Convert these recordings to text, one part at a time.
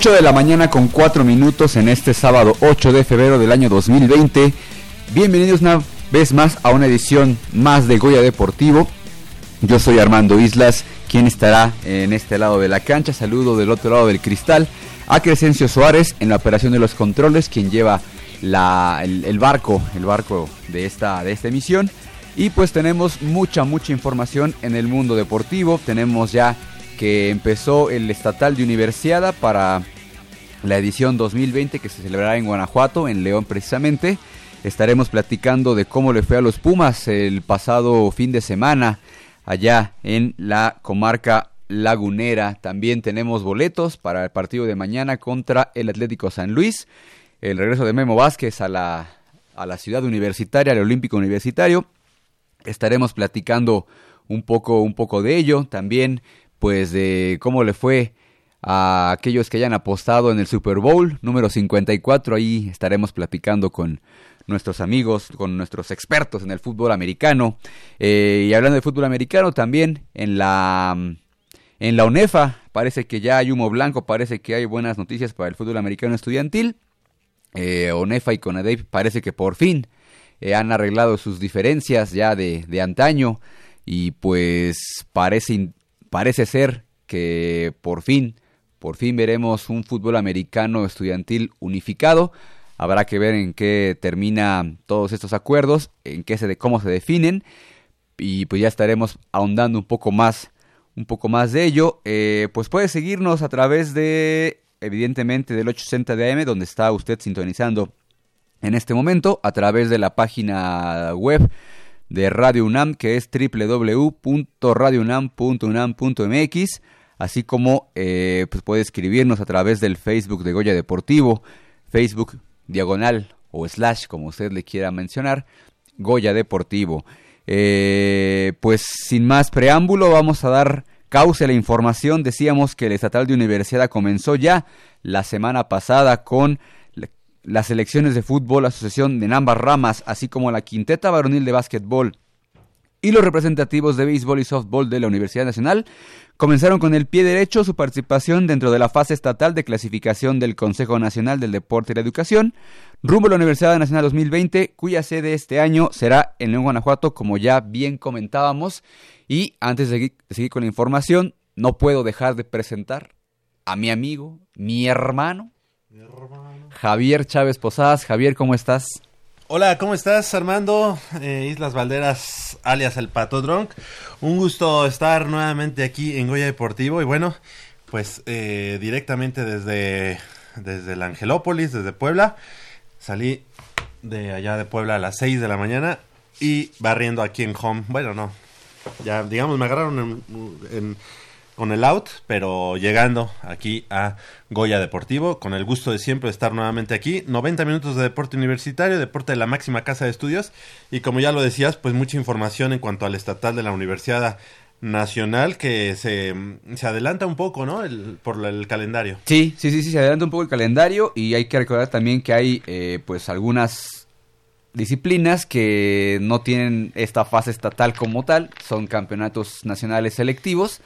8 de la mañana con 4 minutos en este sábado 8 de febrero del año 2020. Bienvenidos una vez más a una edición más de Goya Deportivo. Yo soy Armando Islas, quien estará en este lado de la cancha. Saludo del otro lado del cristal a Crescencio Suárez en la operación de los controles, quien lleva el, barco, el barco de esta, de esta emisión. Y pues tenemos mucha, mucha información en el mundo deportivo. Tenemos ya que empezó el estatal de Universiada para la edición 2020 que se celebrará en Guanajuato, en León precisamente. Estaremos platicando de cómo le fue a los Pumas el pasado fin de semana allá en la comarca lagunera. También tenemos boletos para el partido de mañana contra el Atlético San Luis. El regreso de Memo Vázquez a la, a la ciudad universitaria, al Olímpico Universitario. Estaremos platicando un poco, un poco de ello. También pues de cómo le fue a aquellos que hayan apostado en el Super Bowl número 54. Ahí estaremos platicando con nuestros amigos, con nuestros expertos en el fútbol americano. Eh, y hablando de fútbol americano, también en la, en la UNEFA parece que ya hay humo blanco, parece que hay buenas noticias para el fútbol americano estudiantil. Eh, ONEFA y CONADEIP parece que por fin eh, han arreglado sus diferencias ya de, de antaño y pues parece parece ser que por fin, por fin veremos un fútbol americano estudiantil unificado. Habrá que ver en qué termina todos estos acuerdos, en qué se cómo se definen y pues ya estaremos ahondando un poco más, un poco más de ello. Eh, pues puede seguirnos a través de, evidentemente, del 860 de AM, donde está usted sintonizando en este momento, a través de la página web de Radio UNAM, que es www.radiounam.unam.mx, así como eh, pues puede escribirnos a través del Facebook de Goya Deportivo, Facebook diagonal o slash, como usted le quiera mencionar, Goya Deportivo. Eh, pues sin más preámbulo, vamos a dar cauce a la información. Decíamos que el estatal de universidad comenzó ya la semana pasada con las selecciones de fútbol, asociación de ambas ramas, así como la quinteta varonil de básquetbol y los representativos de béisbol y softball de la Universidad Nacional comenzaron con el pie derecho su participación dentro de la fase estatal de clasificación del Consejo Nacional del Deporte y la Educación, rumbo a la Universidad Nacional 2020, cuya sede este año será en León, Guanajuato, como ya bien comentábamos. Y antes de seguir, con la información, no puedo dejar de presentar a mi amigo, mi hermano. Javier Chávez Posadas. Javier, ¿cómo estás? Hola, ¿cómo estás Armando? Eh, Islas Valderas, alias el Pato Drunk. Un gusto estar nuevamente aquí en Goya Deportivo y bueno, pues eh, directamente desde, desde el Angelópolis, desde Puebla. Salí de allá de Puebla a las 6 de la mañana y barriendo aquí en home. Bueno, no, ya digamos me agarraron en con el out, pero llegando aquí a Goya Deportivo, con el gusto de siempre estar nuevamente aquí. 90 minutos de deporte universitario, deporte de la máxima casa de estudios, y como ya lo decías, pues mucha información en cuanto al estatal de la Universidad Nacional que se, se adelanta un poco, ¿no? El, por el calendario. Sí, sí, sí, sí, se adelanta un poco el calendario y hay que recordar también que hay eh, pues algunas disciplinas que no tienen esta fase estatal como tal, son campeonatos nacionales selectivos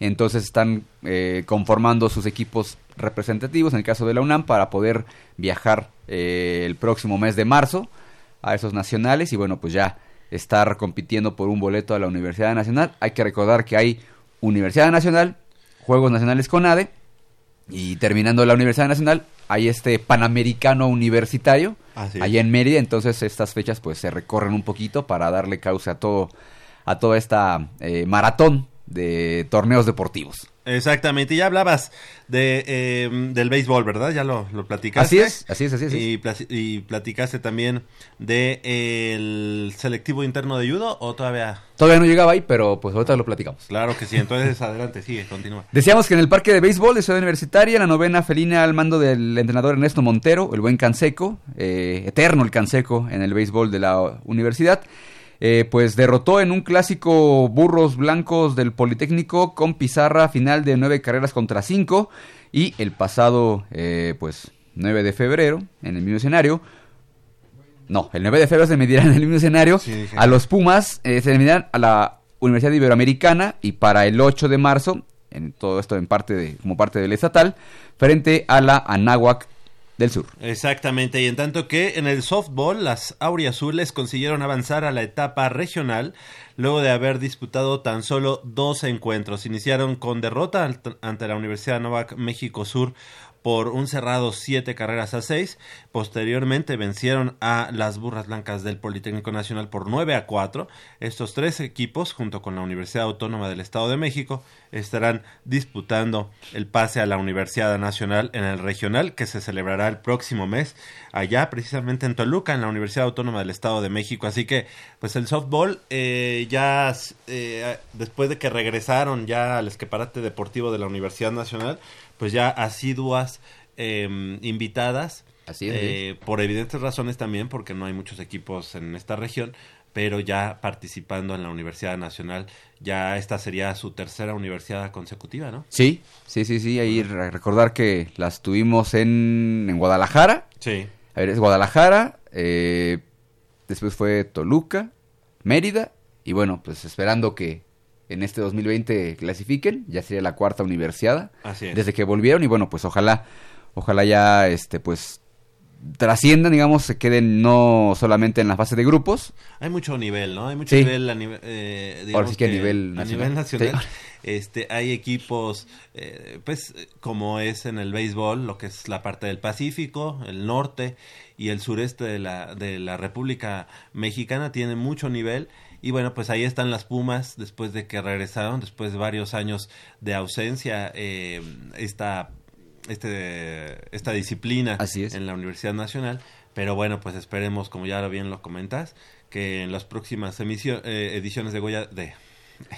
entonces están eh, conformando sus equipos representativos, en el caso de la UNAM, para poder viajar eh, el próximo mes de marzo a esos nacionales y bueno, pues ya estar compitiendo por un boleto a la Universidad Nacional. Hay que recordar que hay Universidad Nacional, Juegos Nacionales con ADE y terminando la Universidad Nacional hay este Panamericano Universitario allá en Mérida, entonces estas fechas pues se recorren un poquito para darle causa a todo a toda esta eh, maratón de torneos deportivos. Exactamente, ya hablabas de, eh, del béisbol, ¿verdad? Ya lo, lo platicaste. Así es, así es, así es. Y, y platicaste también de el selectivo interno de judo o todavía... Todavía no llegaba ahí, pero pues ahorita lo platicamos. Claro que sí, entonces adelante, sigue, continúa. Decíamos que en el parque de béisbol de Ciudad Universitaria, la novena felina al mando del entrenador Ernesto Montero, el buen Canseco, eh, eterno el Canseco en el béisbol de la universidad, eh, pues derrotó en un clásico burros blancos del Politécnico con pizarra final de nueve carreras contra cinco y el pasado eh, pues 9 de febrero en el mismo escenario no, el 9 de febrero se medirán en el mismo escenario a los Pumas, eh, se medirán a la Universidad Iberoamericana y para el 8 de marzo, en todo esto en parte de, como parte del estatal, frente a la Anáhuac del Sur. Exactamente, y en tanto que en el softball las auriazules consiguieron avanzar a la etapa regional luego de haber disputado tan solo dos encuentros. Iniciaron con derrota ante la Universidad Novak México Sur por un cerrado siete carreras a seis. Posteriormente vencieron a las Burras Blancas del Politécnico Nacional por 9 a 4. Estos tres equipos, junto con la Universidad Autónoma del Estado de México, estarán disputando el pase a la Universidad Nacional en el regional que se celebrará el próximo mes allá precisamente en Toluca, en la Universidad Autónoma del Estado de México. Así que, pues el softball eh, ya eh, después de que regresaron ya al escaparate deportivo de la Universidad Nacional, pues ya asiduas em, invitadas. Así eh, por evidentes razones también, porque no hay muchos equipos en esta región, pero ya participando en la Universidad Nacional, ya esta sería su tercera universidad consecutiva, ¿no? Sí, sí, sí, sí, ahí recordar que las tuvimos en, en Guadalajara. Sí. A ver, es Guadalajara, eh, después fue Toluca, Mérida, y bueno, pues esperando que en este 2020 clasifiquen, ya sería la cuarta universidad desde que volvieron y bueno, pues ojalá ojalá ya este pues trasciendan, digamos, se queden no solamente en la fase de grupos. Hay mucho nivel, ¿no? Hay mucho nivel a nivel, eh, digamos que a nivel nacional. nacional este, hay equipos, eh, pues, como es en el béisbol, lo que es la parte del Pacífico, el norte y el sureste de la, de la República Mexicana, tiene mucho nivel y bueno, pues ahí están las Pumas después de que regresaron, después de varios años de ausencia, eh, esta, este, esta disciplina en la Universidad Nacional. Pero bueno, pues esperemos, como ya bien lo comentas, que en las próximas eh, ediciones de Goya... De,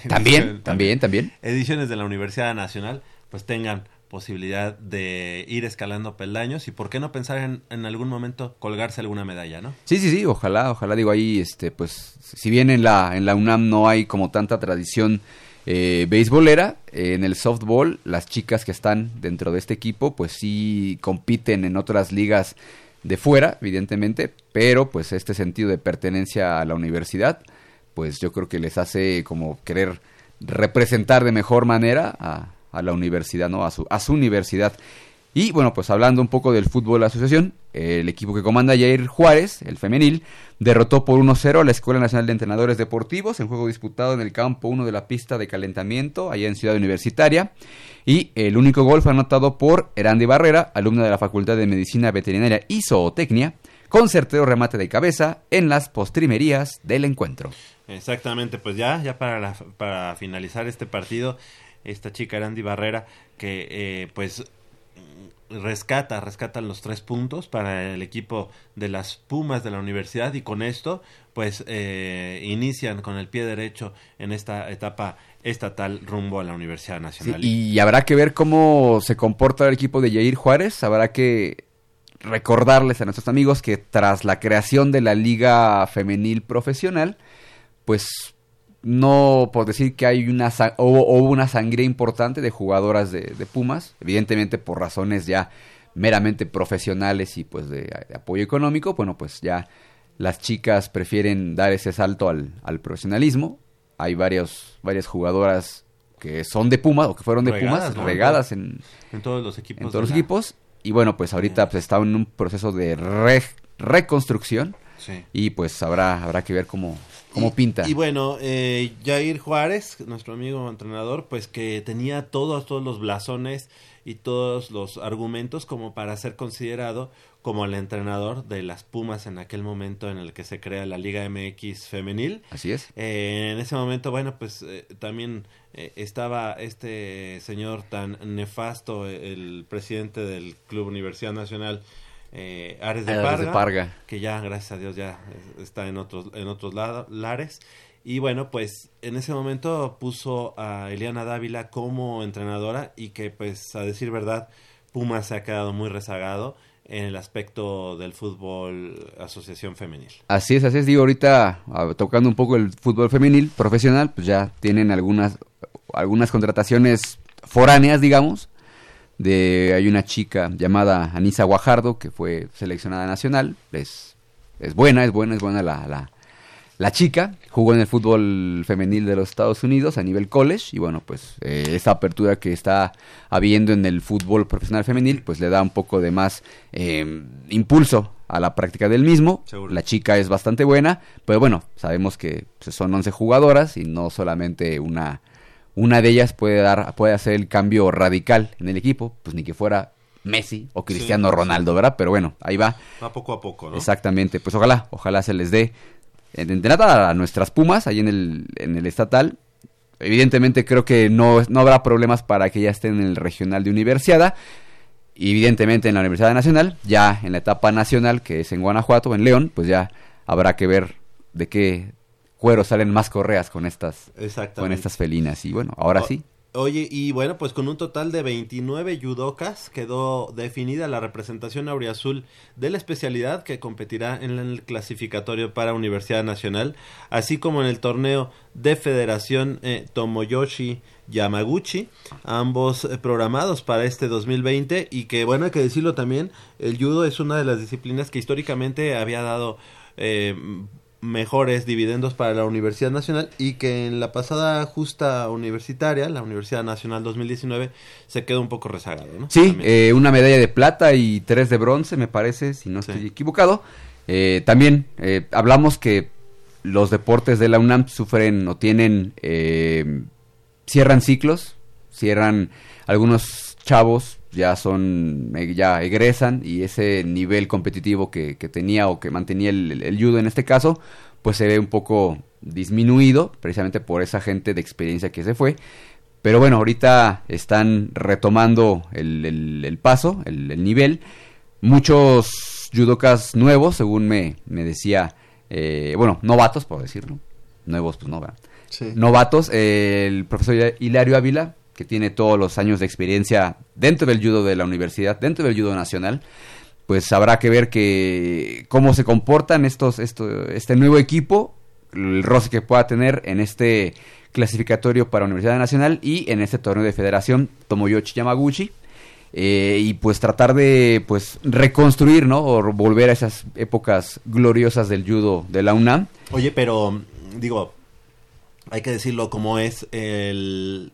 también, también, también. Ediciones de la Universidad Nacional, pues tengan posibilidad de ir escalando peldaños y por qué no pensar en, en algún momento colgarse alguna medalla, ¿no? Sí, sí, sí, ojalá, ojalá digo ahí, este, pues, si bien en la, en la UNAM no hay como tanta tradición eh, beisbolera, en el softball las chicas que están dentro de este equipo pues sí compiten en otras ligas de fuera, evidentemente, pero pues este sentido de pertenencia a la universidad pues yo creo que les hace como querer representar de mejor manera a, a la universidad, ¿no? A su, a su universidad. Y bueno, pues hablando un poco del fútbol asociación, el equipo que comanda Jair Juárez, el femenil, derrotó por 1-0 a la Escuela Nacional de Entrenadores Deportivos en juego disputado en el campo 1 de la pista de calentamiento, allá en Ciudad Universitaria. Y el único gol fue anotado por Erandi Barrera, alumna de la Facultad de Medicina Veterinaria y Zootecnia, con certero remate de cabeza en las postrimerías del encuentro. Exactamente, pues ya, ya para, la- para finalizar este partido, esta chica Erandi Barrera, que eh, pues rescata, rescatan los tres puntos para el equipo de las Pumas de la universidad y con esto pues eh, inician con el pie derecho en esta etapa estatal rumbo a la Universidad Sí, Nacional. y habrá que ver cómo se comporta el equipo de Jair Juárez. Habrá que recordarles a nuestros amigos que tras la creación de la Liga Femenil Profesional, pues no por decir que hay una hubo, hubo una sangría importante de jugadoras de, de Pumas, evidentemente por razones ya meramente profesionales y pues de, de apoyo económico, bueno pues ya las chicas prefieren dar ese salto al, al profesionalismo. Hay varios, varias jugadoras que son de Pumas o que fueron de Regadas, Pumas, ¿no? regadas en, en todos los equipos. en todos los la- equipos. Y bueno, pues ahorita pues, está en un proceso de re- reconstrucción Sí. y pues habrá, habrá que ver cómo, cómo Y- pinta. Y bueno, eh, Jair Juárez, nuestro amigo entrenador, pues que tenía todos, todos los blasones y todos los argumentos como para ser considerado como el entrenador de las Pumas en aquel momento en el que se crea la Liga MX femenil. Así es. Eh, en ese momento, bueno, pues eh, también eh, estaba este señor tan nefasto, el presidente del Club Universidad Nacional, eh, Ares de Ares Parga, de Parga. que ya, gracias a Dios, ya está en otros, en otros lado- lares. Y bueno, pues en ese momento puso a Eliana Dávila como entrenadora y que pues a decir verdad, Pumas se ha quedado muy rezagado en el aspecto del fútbol asociación femenil. Así es, así es. Digo, ahorita ah, tocando un poco el fútbol femenil profesional, pues ya tienen algunas, algunas contrataciones foráneas, digamos. De, hay una chica llamada Anisa Guajardo que fue seleccionada nacional. Es, es buena, es buena, es buena la, la, la chica. Jugó en el fútbol femenil de los Estados Unidos a nivel college. Y bueno, pues eh, esta apertura que está habiendo en el fútbol profesional femenil, pues le da un poco de más eh, impulso a la práctica del mismo. Seguro. La chica es bastante buena, pero bueno, sabemos que pues, son 11 jugadoras y no solamente una, una de ellas puede dar puede hacer el cambio radical en el equipo, pues ni que fuera Messi o Cristiano Sí, Ronaldo, ¿verdad? Pero bueno, ahí va. Va poco a poco, ¿no? Exactamente, pues ojalá, ojalá se les dé de entrada a nuestras Pumas ahí en el, en el estatal. Evidentemente creo que no, no habrá problemas para que ya estén en el regional de universidad. Y evidentemente en la Universidad Nacional, ya en la etapa nacional, que es en Guanajuato, en León, pues ya habrá que ver de qué cuero salen más correas con estas, con estas felinas. Y bueno, ahora O- sí. Oye, y bueno, pues con un total de 29 judocas quedó definida la representación auriazul de la especialidad que competirá en el clasificatorio para Universidad Nacional, así como en el torneo de Federación eh, Tomoyoshi Yamaguchi, ambos eh, programados para este 2020 y que bueno, hay que decirlo también, el judo es una de las disciplinas que históricamente había dado eh, mejores dividendos para la Universidad Nacional y que en la pasada justa universitaria, la Universidad Nacional 2019, se quedó un poco rezagado, ¿no? Sí, eh, una medalla de plata y tres de bronce, me parece, si no Sí. estoy equivocado. Eh, también eh, hablamos que los deportes de la UNAM sufren o tienen, eh, cierran ciclos, cierran algunos chavos, ya son, eh, ya egresan y ese nivel competitivo que, que tenía o que mantenía el, el- el judo en este caso, pues se ve un poco disminuido, precisamente por esa gente de experiencia que se fue. Pero bueno, ahorita están retomando el, el- paso, el, el nivel. Muchos judokas nuevos, según me, me decía, eh, bueno, novatos, por decirlo. Nuevos, pues no, ¿verdad? Sí. Novatos, eh, el profesor Hilario Ávila, que tiene todos los años de experiencia dentro del judo de la universidad, dentro del judo nacional, pues habrá que ver que cómo se comportan estos, esto, este nuevo equipo, el roce que pueda tener en este clasificatorio para Universidad Nacional y en este torneo de federación Tomoyoshi Yamaguchi. eh, y pues tratar de pues reconstruir, ¿no? O volver a esas épocas gloriosas del judo de la UNAM. Oye, pero digo, hay que decirlo como es, el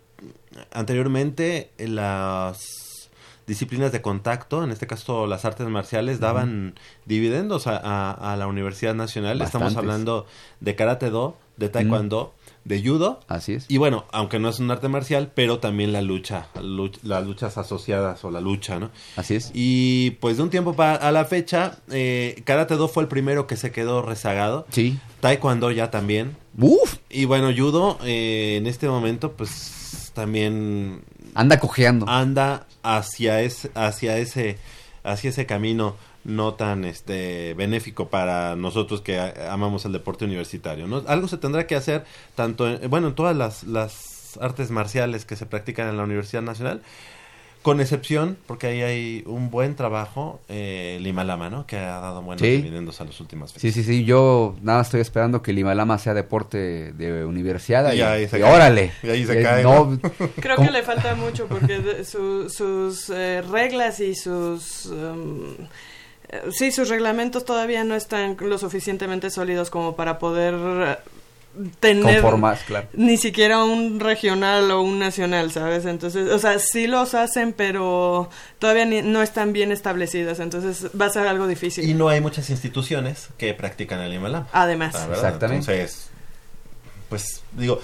anteriormente las disciplinas de contacto, en este caso las artes marciales, daban dividendos a, a- a la Universidad Nacional. Estamos hablando de karate do, de taekwondo, de judo. Así es. Y bueno, aunque no es un arte marcial, pero también la lucha, luch- las luchas asociadas o la lucha, ¿no? Así es. Y pues de un tiempo a la fecha, eh, Karate Do fue el primero que se quedó rezagado. Sí. Taekwondo ya también. Uf, Y bueno, Judo eh, en este momento pues también anda cojeando. anda hacia ese, hacia ese, hacia ese camino no tan este benéfico para nosotros que amamos el deporte universitario. ¿no? Algo se tendrá que hacer tanto en, bueno en todas las, las artes marciales que se practican en la Universidad Nacional. Con excepción, porque ahí hay un buen trabajo, eh, Lima Lama, ¿no? Que ha dado buenos Sí. dividendos a las últimas fechas. Sí, sí, sí. Yo nada más estoy esperando que el Himalama sea deporte de universidad. Y Y, ahí se y cae. órale. Y ahí se Eh, cae, No, Creo ¿Cómo? que le falta mucho porque de- su- sus eh, reglas y sus... um, eh, sí, sus reglamentos todavía no están lo suficientemente sólidos como para poder tener conformas, claro. ni siquiera un regional o un nacional, ¿sabes? Entonces, o sea, sí los hacen, pero todavía ni- no están bien establecidas, entonces va a ser algo difícil. Y no hay muchas instituciones que practican el Lama. Además. Exactamente. Entonces, pues digo,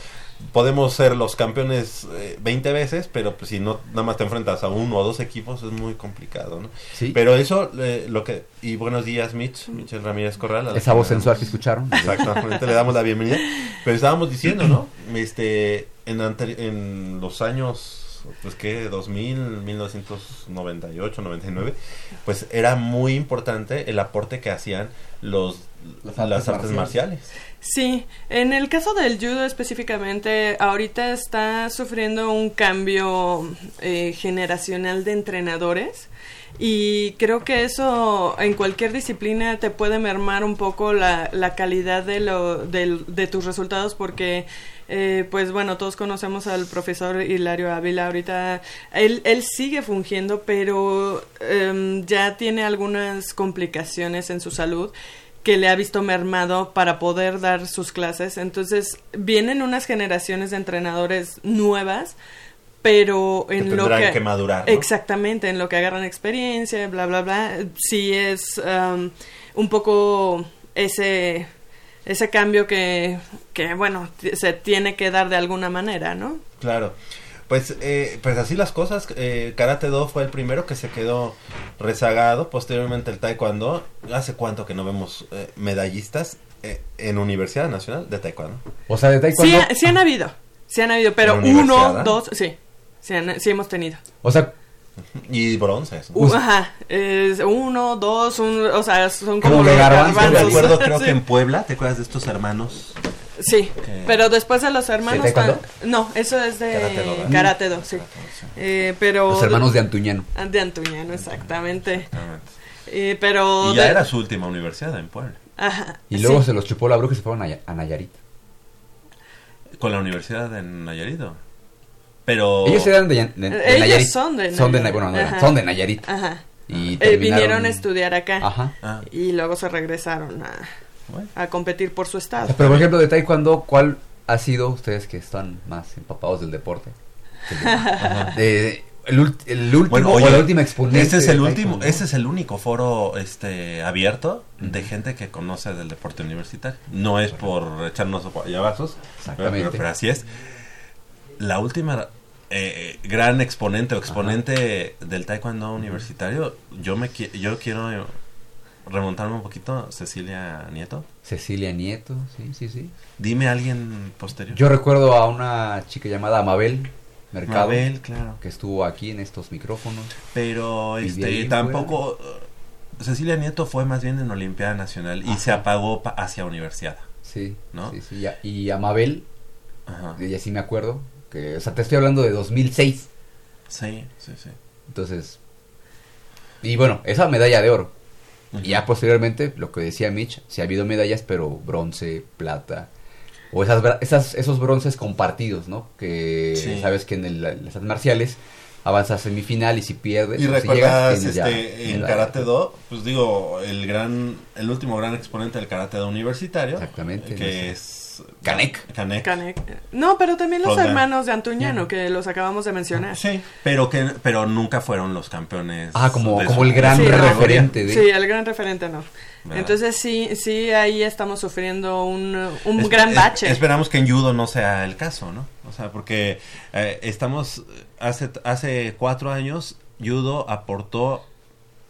podemos ser los campeones eh, 20 veces, pero pues si no nada más te enfrentas a uno o dos equipos es muy complicado, ¿no? Sí. Pero eso, eh, lo que... Y buenos días, Mitch, Michelle Ramírez Corral. Esa voz sensual que escucharon. Exactamente, le damos la bienvenida. Pero estábamos diciendo, ¿no? Este, en, en los años, pues que 2000, 1998, 99, pues era muy importante el aporte que hacían los Las las artes artes, marciales. Sí, en el caso del judo específicamente, ahorita está sufriendo un cambio eh, generacional de entrenadores y creo que eso en cualquier disciplina te puede mermar un poco la, la calidad de, lo, del- de tus resultados porque eh, pues bueno, todos conocemos al profesor Hilario Ávila ahorita, él, él sigue fungiendo pero em, ya tiene algunas complicaciones en su salud que le ha visto mermado para poder dar sus clases. Entonces, vienen unas generaciones de entrenadores nuevas, pero Que en lo que... que madurar, ¿no? Exactamente, en lo que agarran experiencia, bla, bla, bla. Sí es um, un poco ese, ese cambio que, que, bueno, se tiene que dar de alguna manera, ¿no? Claro. Pues, eh, pues así las cosas. Eh, Karate Do fue el primero que se quedó rezagado. Posteriormente el Taekwondo. ¿Hace cuánto que no vemos eh, medallistas eh, en Universidad Nacional de Taekwondo? O sea, de Sí, taekwondo. ha- sí han habido, sí han habido, pero ¿En la universidad, uno, dos, sí, sí, han- sí hemos tenido. O sea, Y bronces. ¿no? Uh, ajá, es uno, dos, un, o sea, son Como como de los me garbanzos. acuerdo, creo Sí. que en Puebla, ¿te acuerdas de estos hermanos? Sí, que- pero después de los hermanos... Tan- No, eso es de Karate Do, sí. Eh, pero... los hermanos de Antuñano. De Antuñano, exactamente. Eh, pero... Y ya de- era su última universidad en Puebla. Ajá, Y luego sí. se los chupó la bruja y se fueron a, a Nayarit. Con la universidad de Nayarit. ¿o? Pero... Ellos eran de, de- de Ellos Nayarit. son de Son de, Nayarit. bueno, no, son de Nayarit. Ajá. Y Eh, vinieron a estudiar acá. Ajá. Ah, Y luego se regresaron a, bueno. a competir por su estado. Pero por ejemplo, de taekwondo, ¿cuál ha sido, ustedes que están más empapados del deporte? De- el, último Bueno, o oye, la última exponente. Este es el último, taekwondo? este es el único foro este abierto de gente que conoce del deporte universitario. No es por echarnos guayabazos, Exactamente. Pero, pero así es. La última eh, gran exponente o exponente del taekwondo universitario, yo me qui- yo quiero remontarme un poquito, Cecilia Nieto. Cecilia Nieto, sí, sí, sí. Dime a alguien posterior. Yo recuerdo a una chica llamada Mabel Mercado, Mabel, claro. que estuvo aquí en estos micrófonos. Pero Y este tampoco uh, Cecilia Nieto fue más bien en Olimpiada Nacional y se apagó pa- hacia Universidad. Sí, ¿No? sí, sí. Y a Mabel, Ajá. de ella sí me acuerdo, que, o sea, te estoy hablando de 2006. Sí, sí, sí. Entonces, y bueno, esa medalla de oro. Y ya posteriormente, lo que decía Mitch, sí ha habido medallas, pero bronce, plata, o esas, esas esos bronces compartidos, ¿no? Que Sí. sabes que en el- las artes marciales avanzas a semifinal y si pierdes, Y si recuerdas ya este, en. Karate Do, pues digo, el gran, el último gran exponente del Karate Do universitario, Exactamente, que no sé. es Canek. Canek. Canek. No, pero también los hermanos de Antuñano, que los acabamos de mencionar. Sí, pero que pero nunca fueron los campeones. Ah, como, como el gran Sí, no. referente de... Sí, el gran referente no. ¿Verdad? Entonces sí, sí, ahí estamos sufriendo un, un Es- gran es- bache. esperamos que en judo no sea el caso, ¿no? O sea, porque eh, estamos hace hace cuatro años judo aportó,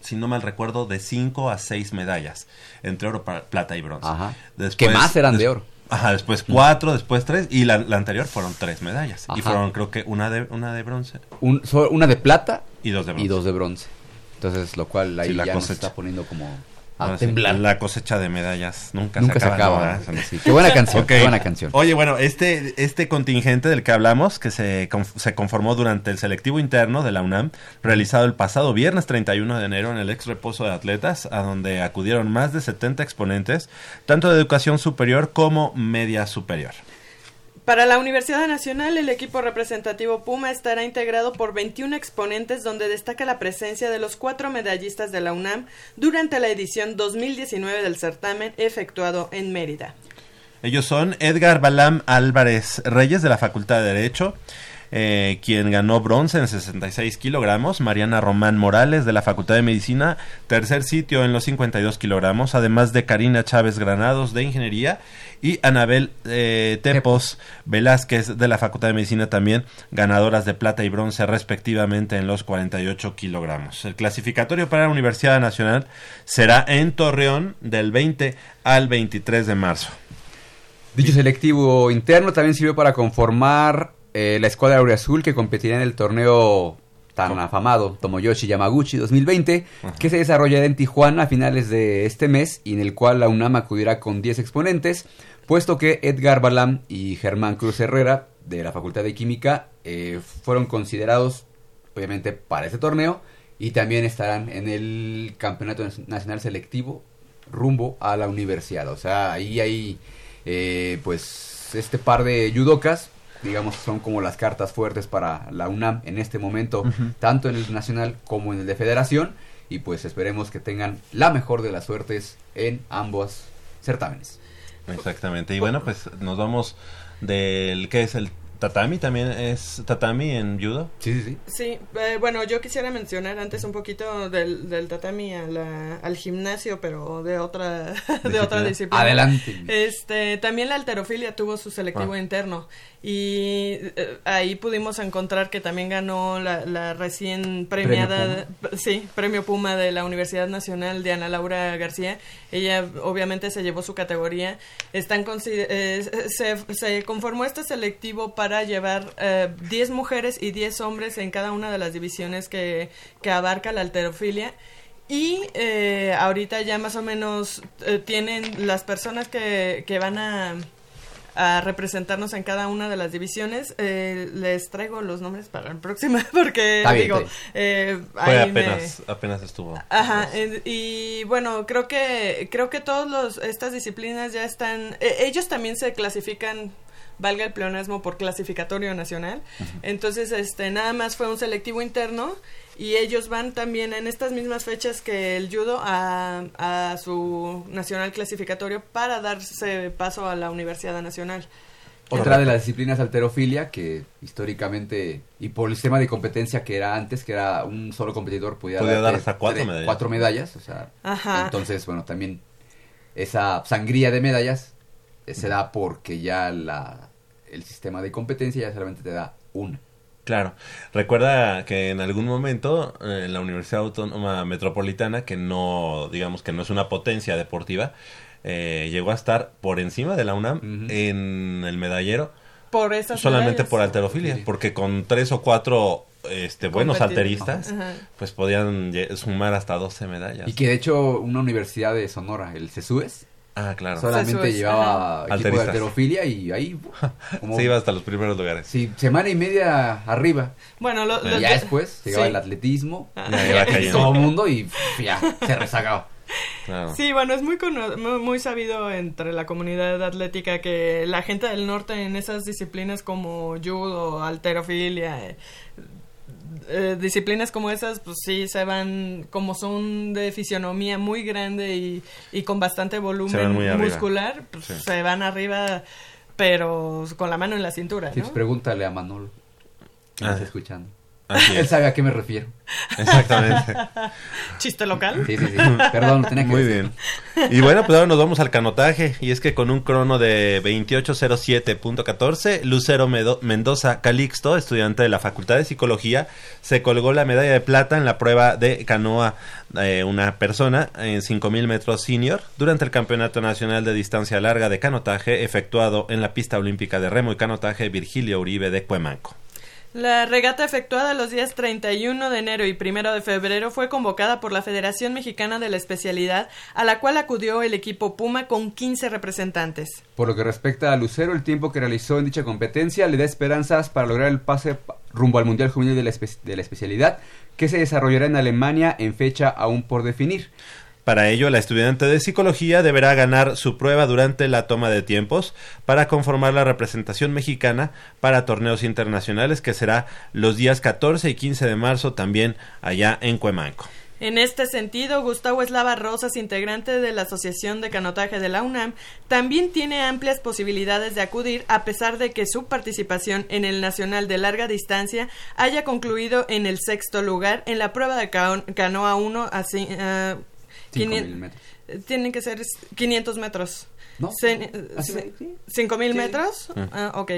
si no mal recuerdo, de cinco a seis medallas entre oro, plata y bronce. Ajá. Después- que más eran de oro. Ajá, después cuatro, después tres y la, la anterior fueron tres medallas y fueron creo que una de una de bronce Un- so- una de plata y dos de bronce. y dos de bronce. Entonces, lo cual ahí Sí, la ya nos cosecha. está poniendo como a sí. La cosecha de medallas nunca, Nunca se acaba. ¿no? Sí, Qué buena canción, qué buena canción. Oye, bueno, este, este contingente del que hablamos, que se, se conformó durante el selectivo interno de la UNAM, realizado el pasado viernes 31 de enero en el ex reposo de atletas, a donde acudieron más de 70 exponentes, tanto de educación superior como media superior. Para la Universidad Nacional, el equipo representativo Puma estará integrado por 21 exponentes, donde destaca la presencia de los cuatro medallistas de la UNAM durante la edición 2019 del certamen efectuado en Mérida. Ellos son Edgar Balam Álvarez Reyes de la Facultad de Derecho, eh, quien ganó bronce en 66 kilogramos, Mariana Román Morales de la Facultad de Medicina, tercer sitio en los 52 kilogramos, además de Karina Chávez Granados de Ingeniería y Anabel eh, Tepos Velázquez de la Facultad de Medicina también, ganadoras de plata y bronce respectivamente en los 48 kilogramos. El clasificatorio para la Universidad Nacional será en Torreón del 20 al 23 de marzo. Dicho selectivo interno también sirvió para conformar eh, la escuadra Azul que competirá en el torneo tan afamado Tomoyoshi Yamaguchi 2020, que se desarrollará en Tijuana a finales de este mes y en el cual la UNAM acudirá con 10 exponentes, puesto que Edgar Balam y Germán Cruz Herrera de la Facultad de Química eh, fueron considerados obviamente para este torneo y también estarán en el Campeonato Nacional Selectivo rumbo a la universidad. O sea, ahí hay eh, pues este par de judocas, digamos, son como las cartas fuertes para la UNAM en este momento, tanto en el nacional como en el de federación. Y pues esperemos que tengan la mejor de las suertes en ambos certámenes. Exactamente. Y bueno, pues nos vamos del ¿qué es el tatami? También es tatami en judo. Sí, sí, sí. Sí, eh, bueno, yo quisiera mencionar antes un poquito del, del tatami a la- al gimnasio, pero de otra, de otra Disciplina. disciplina. Adelante. Este, también la alterofilia tuvo su selectivo Ah. interno y eh, ahí pudimos encontrar que también ganó la, la recién premiada, sí, premio Puma de la Universidad Nacional de Ana Laura García. Ella obviamente se llevó su categoría. Están eh, se, se conformó este selectivo para llevar eh, 10 mujeres y 10 hombres en cada una de las divisiones que, que abarca la alterofilia. Y eh, ahorita ya más o menos eh, tienen las personas que, que van a, a representarnos en cada una de las divisiones. eh, les traigo los nombres para la próxima porque bien, digo, eh, ahí me- apenas, apenas estuvo. Ajá, y bueno, creo que creo que todas los, estas disciplinas ya están, eh, ellos también se clasifican, valga el pleonasmo, por clasificatorio nacional. Entonces, este, nada más fue un selectivo interno y ellos van también en estas mismas fechas que el judo a, a su nacional clasificatorio para darse paso a la Universidad Nacional. Otra de las disciplinas alterofilia que históricamente y por el sistema de competencia que era antes, que era un solo competidor podía, dar hasta cuatro medallas. cuatro medallas, o sea, Ajá. entonces bueno también esa sangría de medallas eh, se da porque ya la el sistema de competencia ya solamente te da una. Claro. Recuerda que en algún momento eh, la Universidad Autónoma Metropolitana, que no, digamos que no es una potencia deportiva, eh, llegó a estar por encima de la UNAM en el medallero Por esas solamente medallas. por alterofilia, porque con tres o cuatro este, buenos alteristas, pues podían sumar hasta 12 medallas. Y que de hecho una universidad de Sonora, el CESUES, Ah, claro. solamente llevaba equipo de alterofilia y ahí como Se iba hasta los primeros lugares. sí, semana y media arriba. Bueno, lo, ya después llegaba sí. el atletismo, Ah. Ya todo el mundo y ya se rezagaba. Claro. Sí, bueno, es muy, muy, muy sabido entre la comunidad atlética que la gente del norte en esas disciplinas como judo, alterofilia, eh, disciplinas como esas, pues sí, se van, como son de fisionomía muy grande y, y con bastante volumen muscular, pues Sí. se van arriba pero con la mano en la cintura, Sí, ¿no? pues pregúntale a Manolo. Ah. está escuchando. Así Él es. sabe a qué me refiero. Exactamente. Chiste local. Sí, sí, sí. Perdón, lo tenía que Muy decir. bien. Y bueno, pues ahora nos vamos al canotaje. Y es que con un crono de 2807.14, Lucero Medo- Mendoza Calixto, estudiante de la Facultad de Psicología, se colgó la medalla de plata en la prueba de canoa eh, una persona en 5000 metros senior durante el Campeonato Nacional de Distancia Larga de Canotaje efectuado en la pista olímpica de remo y canotaje Virgilio Uribe de Cuemanco. La regata efectuada los días 31 de enero y 1 de febrero fue convocada por la Federación Mexicana de la Especialidad, a la cual acudió el equipo Puma con 15 representantes. Por lo que respecta a Lucero, el tiempo que realizó en dicha competencia le da esperanzas para lograr el pase pa- rumbo al Mundial Juvenil de la, de la especialidad, que se desarrollará en Alemania en fecha aún por definir. Para ello, la estudiante de psicología deberá ganar su prueba durante la toma de tiempos para conformar la representación mexicana para torneos internacionales que será los días 14 y 15 de marzo también allá en Cuemanco. En este sentido, Gustavo Eslava Rosas, integrante de la Asociación de Canotaje de la UNAM, también tiene amplias posibilidades de acudir a pesar de que su participación en el Nacional de Larga Distancia haya concluido en el sexto lugar en la prueba de ca- canoa 1 así, Cinco quinien- mil metros. Tienen que ser 500 metros. ¿No? ¿Cinco mil Sí. metros? Ah, ok.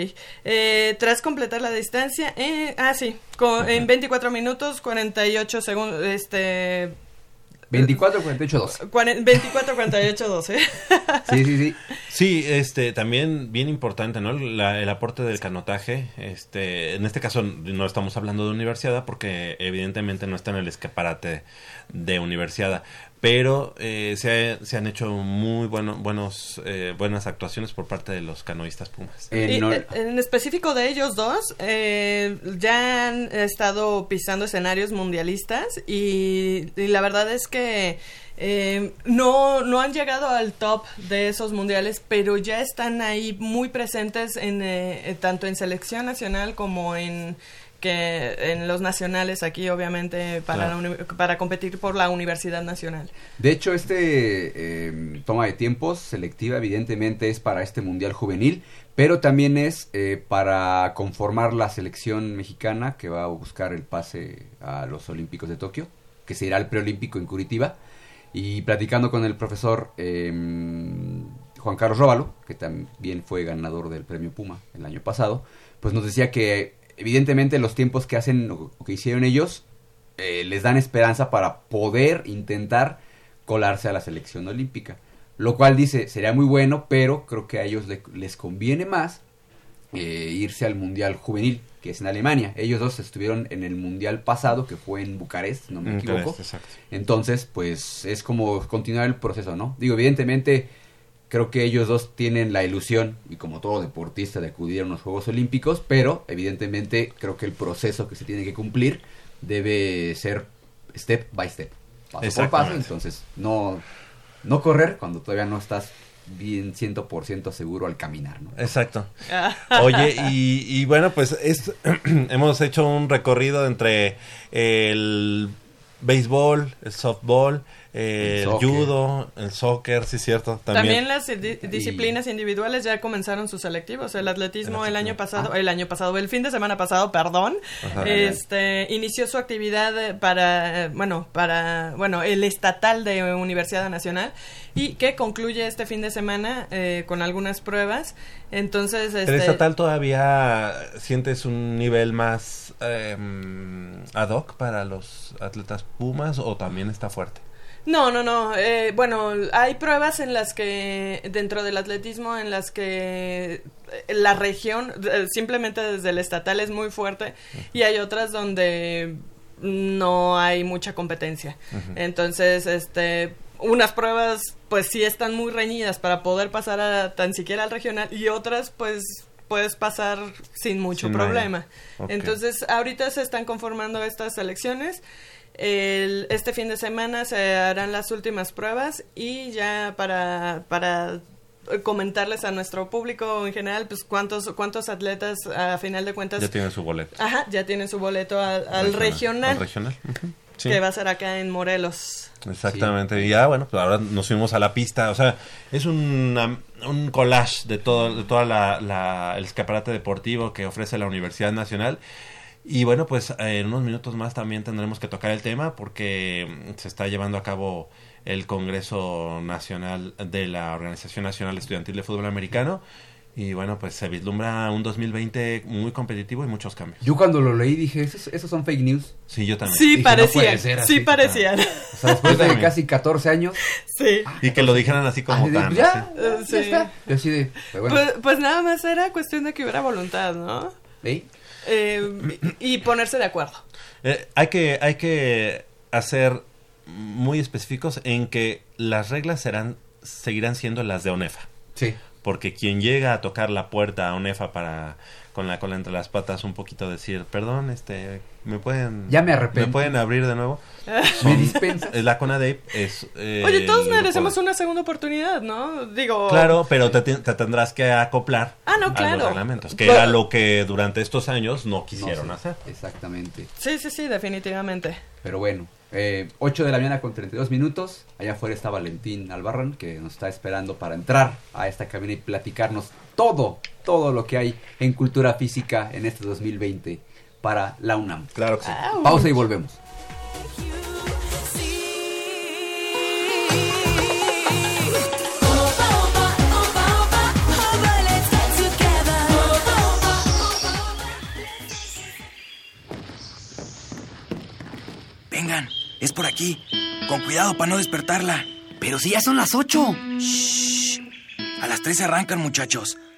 Eh, tras completar la distancia, eh, ah, sí, con- en 24 minutos, 48 segundos, este... 24, 48, 12. 24, 48, 12. Sí, sí, sí. Sí, este también bien importante, ¿no? La- el aporte del canotaje, este, en este caso no estamos hablando de universidad porque evidentemente no está en el escaparate de universidad, pero eh, se, se han hecho muy bueno, buenos, eh, buenas actuaciones por parte de los canoístas Pumas. Eh, Y, no- eh, en específico de ellos dos, eh, ya han estado pisando escenarios mundialistas y, y la verdad es que eh, no, no han llegado al top de esos mundiales, pero ya están ahí muy presentes en eh, eh, tanto en selección nacional como en que en los nacionales aquí obviamente para Claro. la uni- para competir por la universidad nacional. De hecho, este eh, toma de tiempos selectiva evidentemente es para este Mundial Juvenil, pero también es eh, para conformar la selección mexicana que va a buscar el pase a los Olímpicos de Tokio, que se irá al preolímpico en Curitiba. Y platicando con el profesor eh, Juan Carlos Róbalo, que también fue ganador del premio Puma el año pasado, pues nos decía que evidentemente los tiempos que hacen o que hicieron ellos eh, les dan esperanza para poder intentar colarse a la selección olímpica. Lo cual dice, sería muy bueno, pero creo que a ellos le- les conviene más eh, irse al Mundial Juvenil, que es en Alemania. Ellos dos estuvieron en el Mundial pasado, que fue en Bucarest, si no me equivoco. Entonces, pues es como continuar el proceso, ¿no? Digo, evidentemente, creo que ellos dos tienen la ilusión, y como todo deportista, de acudir a unos Juegos Olímpicos, pero evidentemente creo que el proceso que se tiene que cumplir debe ser step by step, paso por paso. Entonces, no, no correr cuando todavía no estás bien 100% seguro al caminar, ¿no? Exacto. Oye, y, y bueno, pues es, hemos hecho un recorrido entre el béisbol, el softball, eh, El el, judo, el soccer, sí, cierto. También, También, las di- disciplinas individuales ya comenzaron sus selectivos. El atletismo El el año pasado, el año pasado, el fin de semana pasado, perdón, Ajá. este inició su actividad para, bueno, para, bueno, el estatal de Universidad Nacional y que concluye este fin de semana eh, con algunas pruebas. Entonces, ¿El este, estatal todavía sientes un nivel más eh, ad hoc para los atletas Pumas o también está fuerte? No, no, no. eh, bueno, hay pruebas en las que, dentro del atletismo, en las que eh, la región, eh, simplemente desde el estatal es muy fuerte, y hay otras donde no hay mucha competencia. Entonces, este, unas pruebas, pues sí están muy reñidas para poder pasar a tan siquiera al regional, y otras, pues puedes pasar sin mucho Sin problema. Entonces, ahorita se están conformando estas selecciones. El- este fin de semana se harán las últimas pruebas y ya para, para comentarles a nuestro público en general, pues cuántos, cuántos atletas a final de cuentas Ya tienen su boleto. ajá, ya tienen su boleto al, al regional. Al regional. Sí. que va a ser acá en Morelos. Exactamente, y ya bueno, pues ahora nos fuimos a la pista, o sea, es un, un collage de todo, de toda la, la- el escaparate deportivo que ofrece la Universidad Nacional. Y bueno, pues eh, en unos minutos más también tendremos que tocar el tema porque mm, se está llevando a cabo el Congreso Nacional de la Organización Nacional Estudiantil de Fútbol Americano. Y bueno, pues se vislumbra un 2020 muy competitivo y muchos cambios. Yo cuando lo leí dije, esos, esos son fake news. Sí, yo también. Sí, Dije, no parecían, puede ser así. sí parecían. O sea, después de casi 14 años. Sí. Y que lo dijeran así como así de, tan... ya, así. Eh, ya sí. está. Yo así de, pero bueno, Pues, pues nada más era cuestión de que hubiera voluntad, ¿no? ¿eh? Eh, y ponerse de acuerdo. Eh, hay que hay que hacer muy específicos en que las reglas serán seguirán siendo las de ONEFA Sí. porque quien llega a tocar la puerta a ONEFA para con la cola entre las patas un poquito decir perdón este me pueden Ya me arrepentí. me pueden abrir de nuevo ¿Me dispensas? Eh, la CONADEP es eh, Oye, todos merecemos de- una segunda oportunidad, ¿no? Digo... Claro, pero te, te tendrás que acoplar Ah, no, a claro. los reglamentos, que Pero- era lo que durante estos años no quisieron No sé. hacer. Exactamente. Sí, sí, sí, definitivamente. Pero bueno, eh, 8 de la mañana con 32 minutos. Allá afuera está Valentín Albarrán que nos está esperando para entrar a esta cabina y platicarnos todo, todo lo que hay en cultura física en este 2020 para la UNAM. Claro que sí. Au. Pausa y volvemos. Vengan, es por aquí. Con cuidado para no despertarla. Pero si ya son las ocho. Shh. A las tres arrancan, muchachos.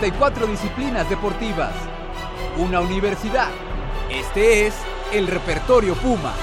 ...54 disciplinas deportivas... ...una universidad... ...este es el repertorio Puma...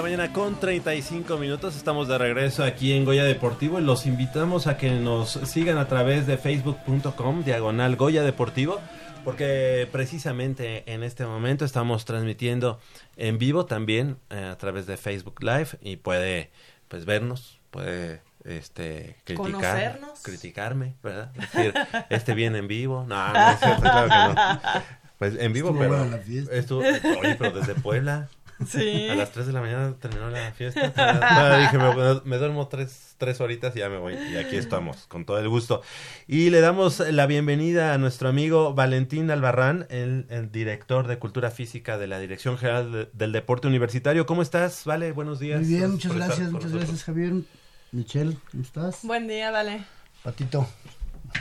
la mañana con 35 minutos. Estamos de regreso aquí en Goya Deportivo y los invitamos a que nos sigan a través de facebook.com diagonal Goya Deportivo porque precisamente en este momento estamos transmitiendo en vivo también eh, a través de Facebook Live y puede pues vernos, puede este criticar, Conocernos. criticarme, ¿verdad? Decir, este viene en vivo. No, no es cierto, claro que no. Pues en vivo, Estuvo pero buena la fiesta. estuvo, oye, pero desde Puebla. Sí. A las 3 de la mañana terminó la fiesta. No, dije, me, me duermo tres, tres horitas y ya me voy. Y aquí estamos, con todo el gusto. Y le damos la bienvenida a nuestro amigo Valentín Albarrán, el, el director de Cultura Física de la Dirección General de- del Deporte Universitario. ¿Cómo estás? Vale, buenos días. Muy bien, muchas gracias, muchas nosotros. gracias Javier. Michelle, ¿cómo estás? Buen día, vale. Patito.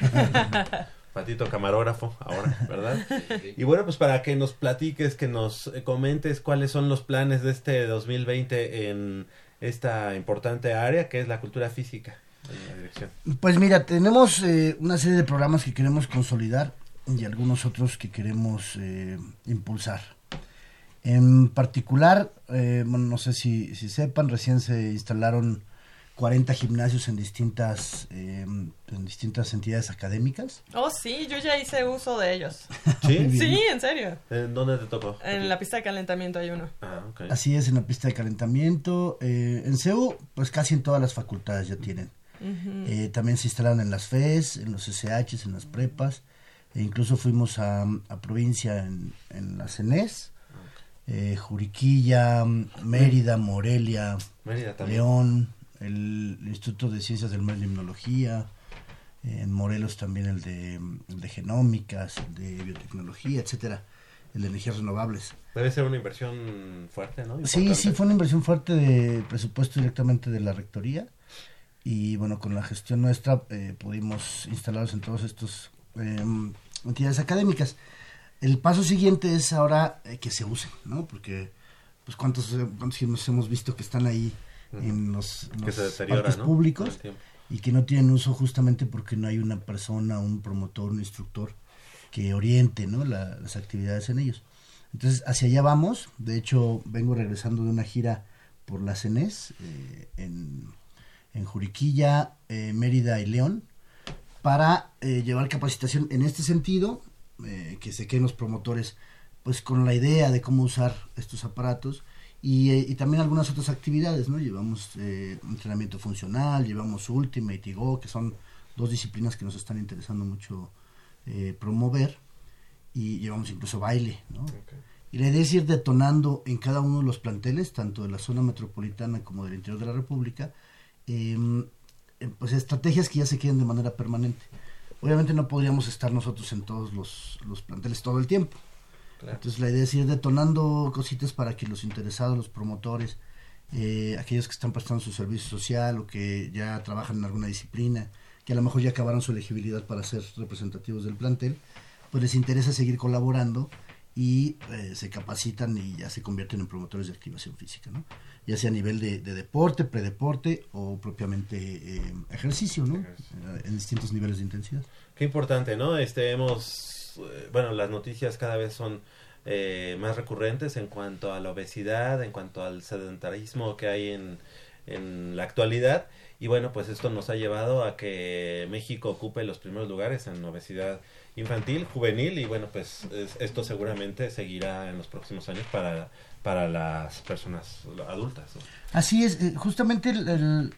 Patito camarógrafo ahora, ¿verdad? Y bueno, pues para que nos platiques, que nos eh, comentes cuáles son los planes de este 2020 en esta importante área que es la cultura física en la dirección. Pues mira, tenemos eh, una serie de programas que queremos consolidar y algunos otros que queremos eh, impulsar. En particular, eh, bueno, no sé si, si sepan, recién se instalaron 40 gimnasios en distintas, eh, en distintas entidades académicas. Oh, sí, yo ya hice uso de ellos. ¿Sí? Sí, en serio. ¿En dónde te tocó? En la pista de calentamiento hay uno. Ah, ok. Así es, en la pista de calentamiento. eh, en CEU, pues casi en todas las facultades ya tienen. Eh, también se instalaron en las FES, en los SHs, en las prepas. E incluso fuimos a, a provincia en, en la CENES, eh, Juriquilla, Mérida, Morelia, Mérida también. León, el Instituto de Ciencias del Mar y Limnología, en Morelos también el de, el de genómicas, el de biotecnología, etcétera, el de energías renovables. Debe ser una inversión fuerte, ¿no? Sí, Importante. sí, fue una inversión fuerte de presupuesto directamente de la rectoría y bueno, con la gestión nuestra eh, pudimos instalarlos en todos estos eh, entidades académicas. El paso siguiente es ahora eh, que se usen, ¿no? Porque pues cuántos, eh, cuántos hemos visto que están ahí en los, los públicos y que no tienen uso justamente porque no hay una persona, un promotor, un instructor que oriente ¿no? La- las actividades en ellos. Entonces, hacia allá vamos. De hecho, vengo regresando de una gira por la CENES eh, en, en Juriquilla, eh, Mérida y León para eh, llevar capacitación en este sentido, eh, que se queden los promotores pues con la idea de cómo usar estos aparatos y, eh, y también algunas otras actividades, ¿no? Llevamos eh, entrenamiento funcional, llevamos Ultimate y Go, que son dos disciplinas que nos están interesando mucho eh, promover y llevamos incluso baile, ¿no? Y la idea es ir detonando en cada uno de los planteles, tanto de la zona metropolitana como del interior de la República, em, eh, pues estrategias que ya se queden de manera permanente. Obviamente no podríamos estar nosotros en todos los, los planteles todo el tiempo. Claro. Entonces la idea es ir detonando cositas para que los interesados, los promotores, eh, aquellos que están prestando su servicio social o que ya trabajan en alguna disciplina, que a lo mejor ya acabaron su elegibilidad para ser representativos del plantel, pues les interesa seguir colaborando y eh, se capacitan y ya se convierten en promotores de activación física, ¿no? Ya sea a nivel de, de deporte, predeporte o propiamente eh, ejercicio, ¿no? En distintos niveles de intensidad. Qué importante, ¿no? Este, hemos, eh, bueno, las noticias cada vez son eh, más recurrentes en cuanto a la obesidad, en cuanto al sedentarismo que hay en, en la actualidad. Y bueno, pues esto nos ha llevado a que México ocupe los primeros lugares en obesidad infantil, juvenil y bueno, pues es- esto seguramente seguirá en los próximos años para, para las personas adultas. Así es, eh, justamente el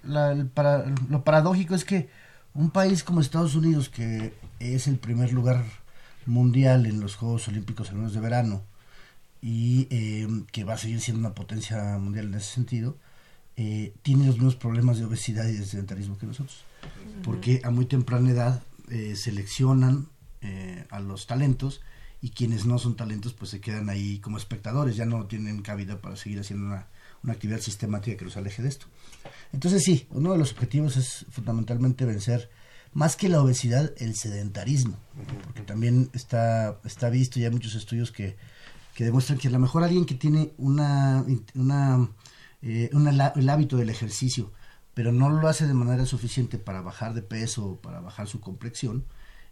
para- lo paradójico es que un país como Estados Unidos, que es el primer lugar mundial en los Juegos Olímpicos Olímpicos de verano y eh, que va a seguir siendo una potencia mundial en ese sentido, eh, tiene los mismos problemas de obesidad y de sedentarismo que nosotros. Porque a muy temprana edad eh, seleccionan eh, a los talentos y quienes no son talentos pues se quedan ahí como espectadores, ya no tienen cabida para seguir haciendo una, una actividad sistemática que los aleje de esto. Entonces sí, uno de los objetivos es fundamentalmente vencer más que la obesidad, el sedentarismo, porque también está, está visto y hay muchos estudios que, que demuestran que a lo mejor alguien que tiene una, una, eh, el hábito del ejercicio, pero no lo hace de manera suficiente para bajar de peso para bajar su complexión,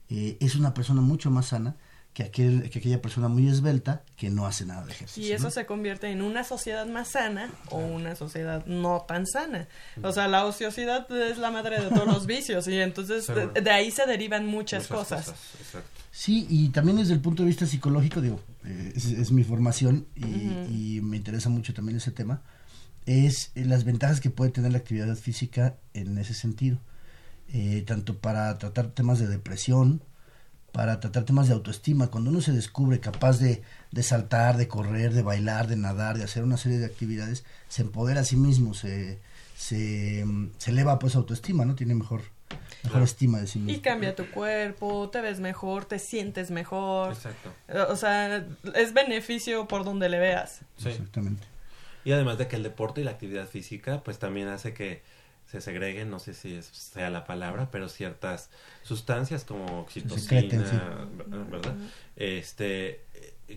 eh, es una persona mucho más sana que, aquel, que aquella persona muy esbelta que no hace nada de ejercicio. Y eso ¿no? se convierte en una sociedad más sana o una sociedad no tan sana. O sea, la ociosidad es la madre de todos los vicios y entonces de, ahí se derivan muchas, cosas. Exacto. Sí, y también desde el punto de vista psicológico, digo, eh, es, es mi formación y, y me interesa mucho también ese tema, es eh, las ventajas que puede tener la actividad física en ese sentido, Eh, tanto para tratar temas de depresión, para tratar temas de autoestima, cuando uno se descubre capaz de, de saltar, de correr, de bailar, de nadar, de hacer una serie de actividades, se empodera a sí mismo, se, se, mm, se eleva pues su autoestima, ¿no? Tiene mejor, mejor estima de sí mismo. Y cambia tu cuerpo, te ves mejor, te sientes mejor. Exacto. Eh, O sea, es beneficio por donde le veas. Sí. Exactamente. Y además de que el deporte y la actividad física, pues también hace que se segreguen, no sé si es- sea la palabra, pero ciertas sustancias como oxitocina, secreten, sí. ¿verdad? Este,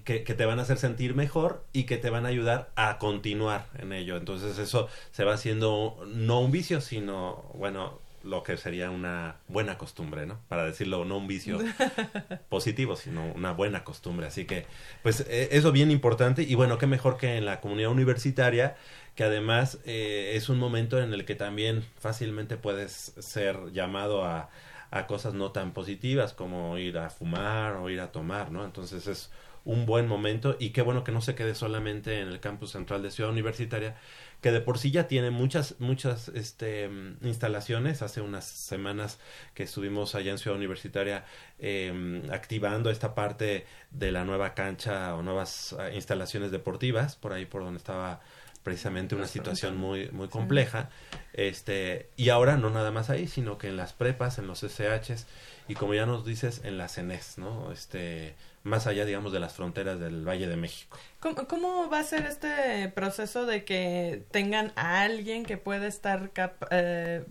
que, que te van a hacer sentir mejor y que te van a ayudar a continuar en ello. Entonces eso se va haciendo no un vicio, sino, bueno, lo que sería una buena costumbre, ¿no? Para decirlo, no un vicio positivo, sino una buena costumbre. Así que, pues, eh, eso bien importante. Y bueno, qué mejor que en la comunidad universitaria, que además eh, es un momento en el que también fácilmente puedes ser llamado a, a cosas no tan positivas como ir a fumar o ir a tomar, ¿no? Entonces es un buen momento y qué bueno que no se quede solamente en el campus central de Ciudad Universitaria, que de por sí ya tiene muchas, muchas este, instalaciones. Hace unas semanas que estuvimos allá en Ciudad Universitaria eh, activando esta parte de la nueva cancha o nuevas uh, instalaciones deportivas, por ahí por donde estaba precisamente una situación muy muy compleja. Este y ahora no nada más ahí sino que en las prepas en los SHs y como ya nos dices en las CENES no este más allá digamos de las fronteras del Valle de México ¿Cómo, cómo va a ser este proceso de que tengan a alguien que pueda estar eh,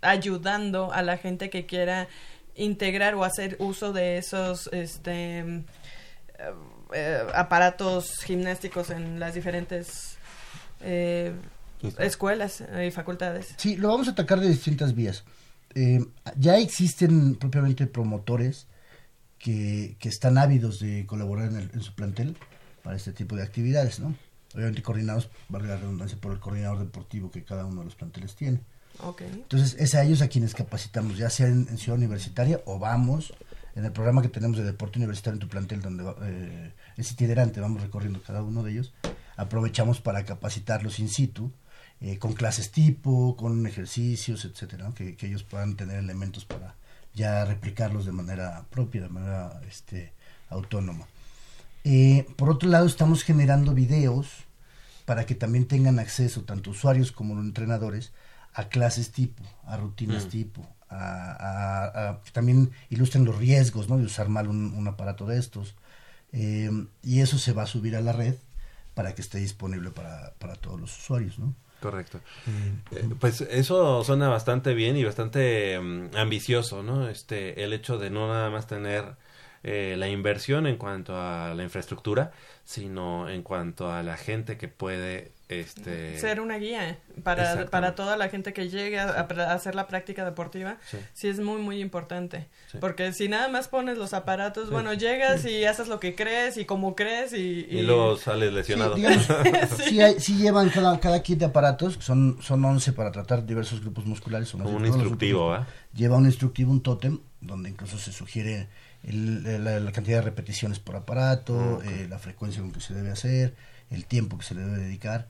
ayudando a la gente que quiera integrar o hacer uso de esos este eh, eh, aparatos gimnásticos en las diferentes eh, escuelas y facultades. Sí, lo vamos a atacar de distintas vías. Eh, ya existen propiamente promotores que, que están ávidos de colaborar en, el, en, su plantel para este tipo de actividades, ¿no? Obviamente coordinados, valga la redundancia, por el coordinador deportivo que cada uno de los planteles tiene. Okay. Entonces, es a ellos a quienes capacitamos, ya sea en, en, Ciudad Universitaria o vamos en el programa que tenemos de deporte universitario en tu plantel, donde eh, es itinerante, vamos recorriendo cada uno de ellos aprovechamos para capacitarlos in situ, eh, con clases tipo, con ejercicios, etcétera, ¿no? que, que, ellos puedan tener elementos para ya replicarlos de manera propia, de manera este, autónoma. Eh, por otro lado, estamos generando videos para que también tengan acceso, tanto usuarios como los entrenadores, a clases tipo, a rutinas mm. tipo, a, a, a, que también ilustren los riesgos ¿no? de usar mal un, un aparato de estos. Eh, y eso se va a subir a la red para que esté disponible para, para todos los usuarios, ¿no? Correcto. Mm. Eh, pues eso suena bastante bien y bastante um, ambicioso, ¿no? Este, el hecho de no nada más tener eh, la inversión en cuanto a la infraestructura, sino en cuanto a la gente que puede este ser una guía para, para toda la gente que llegue a, a hacer la práctica deportiva sí. sí. es muy muy importante sí. porque si nada más pones los aparatos sí. bueno llegas y haces lo que crees y como crees y, y... y luego sales lesionado sí, hay, llevan cada, cada kit de aparatos son son 11 para tratar diversos grupos musculares son un instructivo ¿eh? lleva un instructivo un tótem donde incluso se sugiere el, la, la, cantidad de repeticiones por aparato okay. eh, la frecuencia con que se debe hacer el tiempo que se le debe dedicar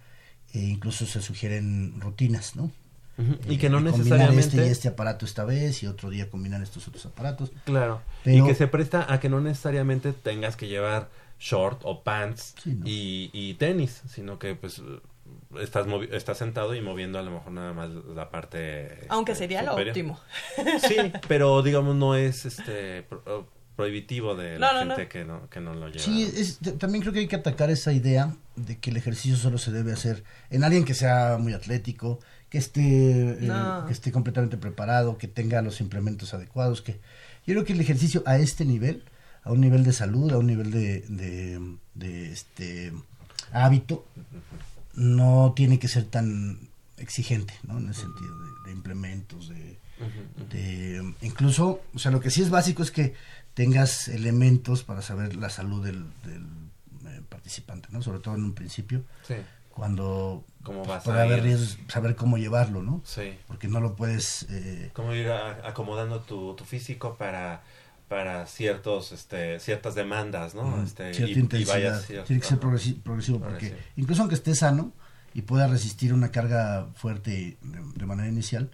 e incluso se sugieren rutinas, ¿no? Uh -huh. Y que no eh, necesariamente este y este aparato esta vez y otro día combinar estos otros aparatos. Claro. Pero... Y que se presta a que no necesariamente tengas que llevar short o pants sí, no. y, y, tenis, sino que pues estás estás sentado y moviendo a lo mejor nada más la parte aunque este, sería superior. lo óptimo. Sí, pero digamos no es este prohibitivo de la no, no, gente Que, no, que no lo lleva. Sí, es, también creo que hay que atacar esa idea de que el ejercicio solo se debe hacer en alguien que sea muy atlético, que esté, eh, que esté completamente preparado, que tenga los implementos adecuados. que Yo creo que el ejercicio a este nivel, a un nivel de salud, a un nivel de, de, de este hábito, no tiene que ser tan exigente, ¿no? En el sentido de, de implementos, de, de, incluso, o sea, lo que sí es básico es que tengas elementos para saber la salud del, del eh, participante, ¿no? Sobre todo en un principio. Sí. Cuando ¿Cómo vas puede haber riesgos, saber cómo llevarlo, ¿no? Sí. Porque no lo puedes... Eh... Cómo ir a, acomodando tu, tu físico para para ciertos este ciertas demandas no mm, este cierta y, intensidad. Y vayas, cierto, tiene que ser progresivo, progresivo porque incluso aunque esté sano y pueda resistir una carga fuerte de, de manera inicial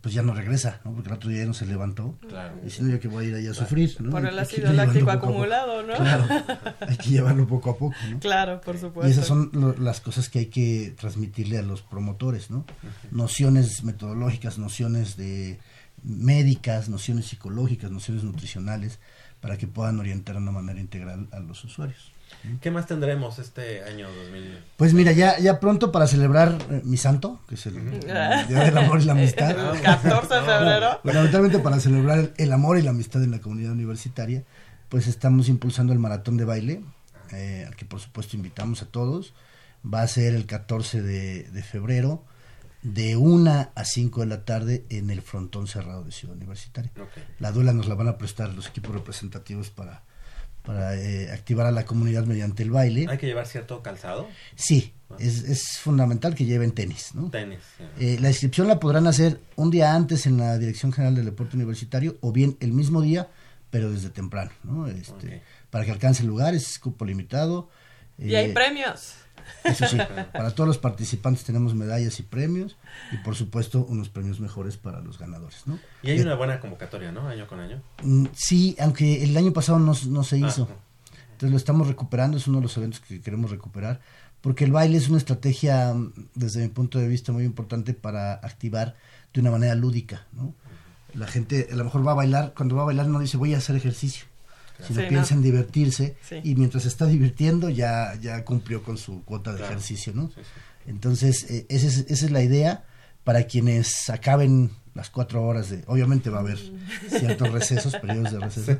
pues ya no regresa, ¿no? Porque el otro día ya no se levantó. Claro. Y si no, yo que voy a ir allá a sufrir, ¿no? Por el ácido láctico acumulado, ¿no? Claro, hay que llevarlo poco a poco, ¿no? Claro, por supuesto. Y esas son lo, las cosas que hay que transmitirle a los promotores, ¿no? Uh -huh. Nociones metodológicas, nociones de médicas, nociones psicológicas, nociones nutricionales, para que puedan orientar de una manera integral a los usuarios. ¿Qué más tendremos este año 2000? Pues mira, ya, ya pronto para celebrar eh, mi santo, que es el, el, Día del Amor y la Amistad. El 14 de febrero. Fundamentalmente para celebrar el amor y la amistad en la comunidad universitaria, pues estamos impulsando el maratón de baile, eh, al que por supuesto invitamos a todos. Va a ser el 14 de, de febrero. de 1 a 5 de la tarde en el frontón cerrado de Ciudad Universitaria. Ok. La duela nos la van a prestar los equipos representativos para, para eh, activar a la comunidad mediante el baile. Hay que llevar cierto calzado, Sí, es, es fundamental que lleven tenis, ¿no? tenis. eh. La inscripción la podrán hacer un día antes en la Dirección General del Deporte Universitario o bien el mismo día, pero desde temprano, ¿no? Este, Ok. Para que alcance el lugar, es cupo limitado. Y hay Eh, premios. Eso sí, para todos los participantes tenemos medallas y premios y por supuesto unos premios mejores para los ganadores, ¿no? Y hay Eh, una buena convocatoria, ¿no? Año con año. mm, Sí, aunque el año pasado no, no se hizo. Ah, Entonces lo estamos recuperando, es uno de los eventos que queremos recuperar, porque el baile es una estrategia, mm, desde mi punto de vista, muy importante para activar de una manera lúdica, ¿no? La gente a lo mejor va a bailar, cuando va a bailar no dice voy a hacer ejercicio, sino Sí, piensa no. en divertirse Sí. y mientras se está divirtiendo ya, ya cumplió con su cuota de Claro. ejercicio, ¿no? Sí, sí. Entonces, eh, esa, es, esa es la idea para quienes acaben las cuatro horas de... Obviamente va a haber ciertos recesos, periodos de receso,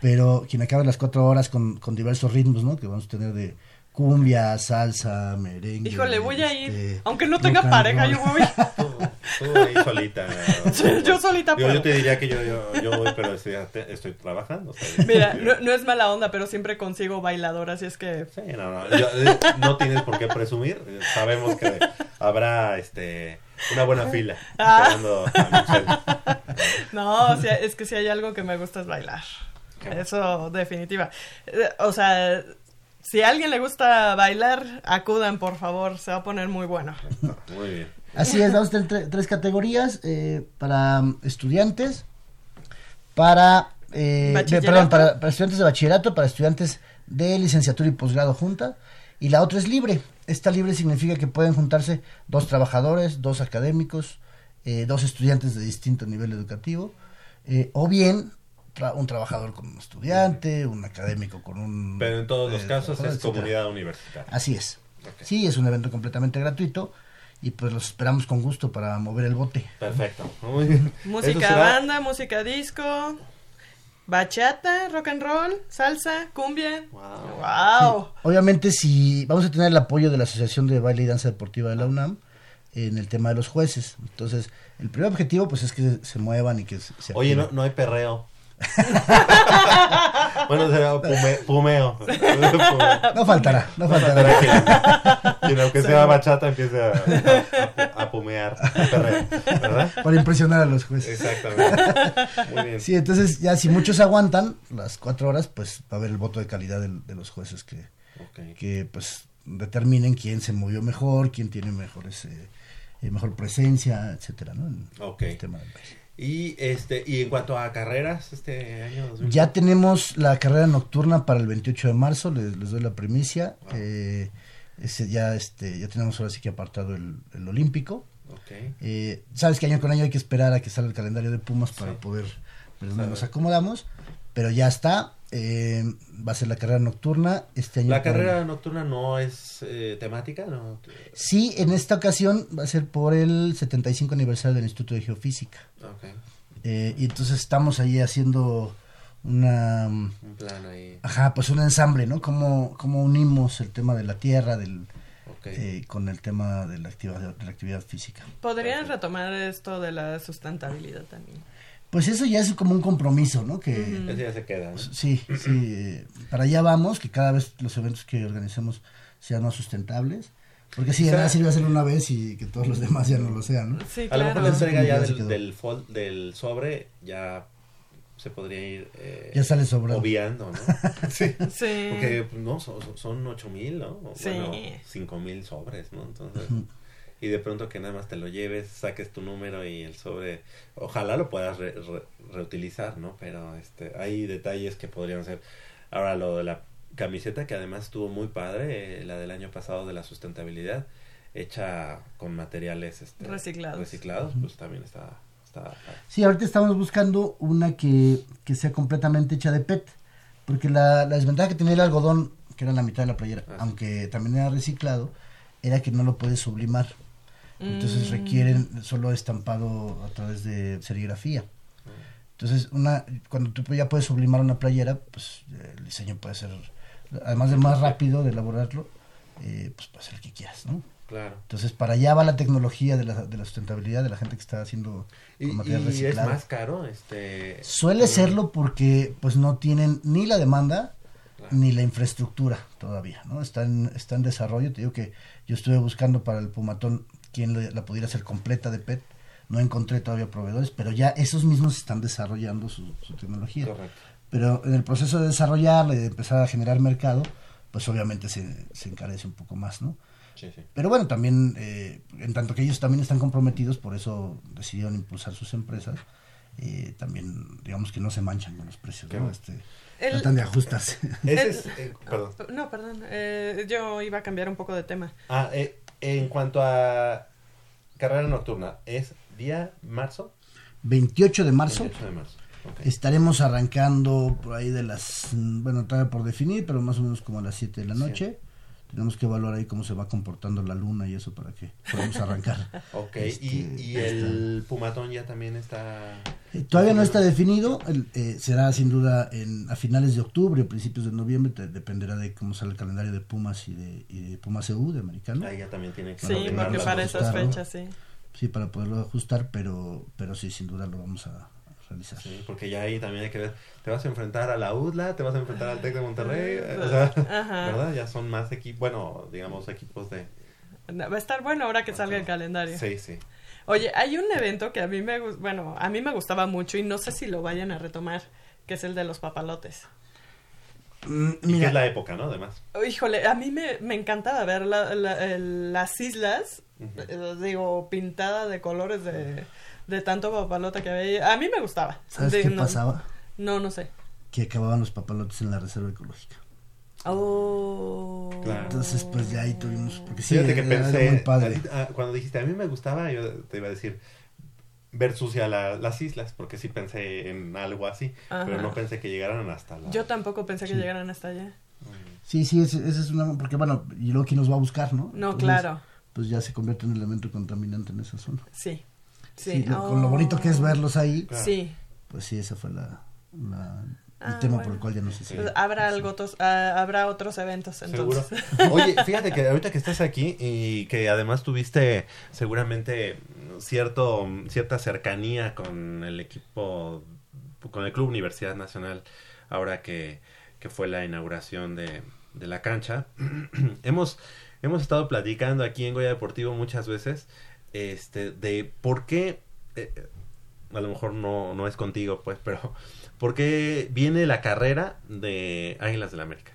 pero quien acabe las cuatro horas con, con diversos ritmos, ¿no? Que vamos a tener de cumbia, salsa, merengue... Híjole, voy a ir. este, Aunque no tenga pareja, yo voy. Tú, tú ahí solita. Yo solita Yo, puedo. yo te diría que yo, yo, yo voy, pero estoy, estoy trabajando. ¿sabes? Mira, no, no es mala onda, pero siempre consigo bailador, así es que... Sí, no, no, yo- eh, no tienes por qué presumir. Sabemos que habrá este una buena fila Ah. esperando a Michelle. No, o sea, es que si hay algo que me gusta es bailar. Eso, definitiva. Eh, O sea, si a alguien le gusta bailar, acudan, por favor, se va a poner muy bueno. Muy bien. Así es, vamos a tener tres categorías eh, para estudiantes, para, eh, perdón, para, para estudiantes de bachillerato, para estudiantes de licenciatura y posgrado junta, y la otra es libre. Esta libre significa que pueden juntarse dos trabajadores, dos académicos, eh, dos estudiantes de distinto nivel educativo, eh, o bien tra- un trabajador con un estudiante, un académico con un... Pero en todos los eh, casos es etcétera. comunidad universitaria. Así es. Sí, es un evento completamente gratuito y pues los esperamos con gusto para mover el bote. Perfecto. Muy bien. Música será- banda, música disco, bachata, rock and roll, salsa, cumbia. Wow. Wow. Obviamente si vamos a tener el apoyo de la Asociación de Baile y Danza Deportiva de la UNAM en el tema de los jueces. Entonces, el primer objetivo pues es que se muevan y que se se Oye, no hay perreo. bueno, será pume- pumeo. No faltará, no faltará. Para que, que aunque sea bachata empiece a, a, a pumear, ¿verdad? Para impresionar a los jueces. Exactamente. Muy bien. Sí, entonces ya si muchos aguantan las cuatro horas, pues va a haber el voto de calidad de, los jueces que, que pues determinen quién se movió mejor, quién tiene mejores eh, mejor presencia, etcétera, ¿no? En Ok. el tema del baile. Y este y en cuanto a carreras este año 2000, Ya tenemos la carrera nocturna para el 28 de marzo, les, les doy la primicia. eh, ese ya este ya tenemos ahora sí que apartado el, el olímpico. Ok. Eh, Sabes que año con año hay que esperar a que salga el calendario de Pumas para Sí. poder ver dónde nos acomodamos, pero ya está. eh, va a ser la carrera nocturna este año. La carrera nocturna no es eh, temática, ¿no? Sí, en esta ocasión va a ser por el 75 aniversario del Instituto de Geofísica. Ok. Eh, y entonces estamos ahí haciendo una Un plan ahí. Ajá, pues un ensamble, ¿no? Cómo, cómo unimos el tema de la tierra del, Ok. eh, con el tema de la actividad, de la actividad física. Podrían retomar esto de la sustentabilidad también. Pues eso ya es como un compromiso, ¿no? Que Ese ya se queda, ¿no? sí, sí, eh, para allá vamos, que cada vez los eventos que organicemos sean más sustentables. Porque sí, de nada sirve hacerlo una vez y que todos los demás ya no lo sean, ¿no? Sí, A lo mejor la claro. entrega ya del, sobre ya se podría ir eh, Ya sale sobrando. obviando, ¿no? sí. Sí. Porque pues, no, son, son ocho mil, ¿no? Sí. Bueno, cinco mil sobres, ¿no? Entonces, y de pronto que nada más te lo lleves, saques tu número y el sobre, ojalá lo puedas re- re- reutilizar, ¿no? Pero este, hay detalles que podrían ser. Ahora lo de la camiseta que además estuvo muy padre, eh, la del año pasado de la sustentabilidad, hecha con materiales este, Reciclados. reciclados, pues también está, está Sí, ahorita estamos buscando una que, que sea completamente hecha de PET, porque la, la desventaja que tenía el algodón, que era la mitad de la playera, Ah, sí. aunque también era reciclado, era que no lo puedes sublimar. Entonces Mm. requieren solo estampado a través de serigrafía. Entonces, una, cuando tú ya puedes sublimar una playera, pues eh, el diseño puede ser, además de más rápido de elaborarlo, eh, pues puedes hacer lo que quieras, ¿no? Claro. Entonces, para allá va la tecnología de la, de la sustentabilidad de la gente que está haciendo Y, con material y es reciclado. más caro, este... Suele serlo porque pues no tienen ni la demanda Claro. ni la infraestructura todavía, ¿no? Está en, está en desarrollo. Te digo que yo estuve buscando para el Pumatón quien la pudiera hacer completa de PET. No encontré todavía proveedores, pero ya esos mismos están desarrollando su, su tecnología. Correcto. Pero en el proceso de desarrollarla y de empezar a generar mercado, pues obviamente se, se encarece un poco más, ¿no? Sí, sí. Pero bueno, también, eh, en tanto que ellos también están comprometidos, por eso decidieron impulsar sus empresas, eh, también digamos que no se manchan con los precios, Qué ¿no? Este, El- tratan de ajustarse. Ese El- es... eh, perdón. No, perdón. eh, yo iba a cambiar un poco de tema. Ah, eh, en cuanto a carrera nocturna, ¿es día marzo? 28 de marzo 28 de marzo. estaremos arrancando por ahí de las, mm, bueno, todavía por definir, pero más o menos como a las 7 de la noche. Tenemos que evaluar ahí cómo se va comportando la luna y eso para que podamos arrancar. Ok, Este, y, y el Pumatón ya también está... Eh, Todavía no está definido, el, eh, será sin duda en, a finales de octubre o principios de noviembre, te- dependerá de cómo sale el calendario de Pumas y de, y de Pumas EU, de americano. Ahí ya también tiene que Sí, porque para esas fechas, sí. Sí, para poderlo ajustar, pero, pero sí, sin duda lo vamos a realizar. Sí, porque ya ahí también hay que ver, te vas a enfrentar a la UDLA, te vas a enfrentar al TEC de Monterrey, eh, o sea, Ajá. ¿verdad? Ya son más equipos, bueno, digamos equipos de... Va a estar bueno ahora que salga el calendario. Sí, sí. Oye, hay un evento que a mí me bueno, a mí me gustaba mucho y no sé si lo vayan a retomar, que es el de los papalotes. Mm, Y que Mira, es la época, ¿no? Además. Híjole, a mí me, me encantaba ver la- la- el- las islas, eh, digo, pintada de colores de, de tanto papalote que había. A mí me gustaba. ¿sabes De- qué no, pasaba? No, no sé. Que acababan los papalotes en la reserva ecológica. Oh. Claro. Entonces, pues ya ahí tuvimos. Porque sí, Fíjate que era- era pensé, muy padre. ah, cuando dijiste, a mí me gustaba, yo te iba a decir versus ya la- las islas, porque sí pensé en algo así, Ajá. pero no pensé que llegaran hasta la... Yo tampoco pensé que llegaran hasta allá. Sí, sí, ese, ese es una. Porque bueno, y luego quién nos va a buscar, ¿no? No, Entonces, claro. Pues ya se convierte en elemento contaminante en esa zona. Sí. Sí. Sí, lo- con lo bonito que es Oh. verlos ahí, Claro. Sí. pues sí, ese fue la, la- el Ah, tema por el cual ya no sé si. Pues habrá algo otros, ah, habrá otros eventos Seguro. entonces. Oye, fíjate que ahorita que estás aquí y que además tuviste seguramente cierto cierta cercanía con el equipo, con el Club Universidad Nacional, ahora que, que fue la inauguración de, de la cancha, hemos, hemos estado platicando aquí en Goya Deportivo muchas veces este, de por qué, eh, a lo mejor no, no es contigo, pues, pero ¿por qué viene la carrera de Águilas del América?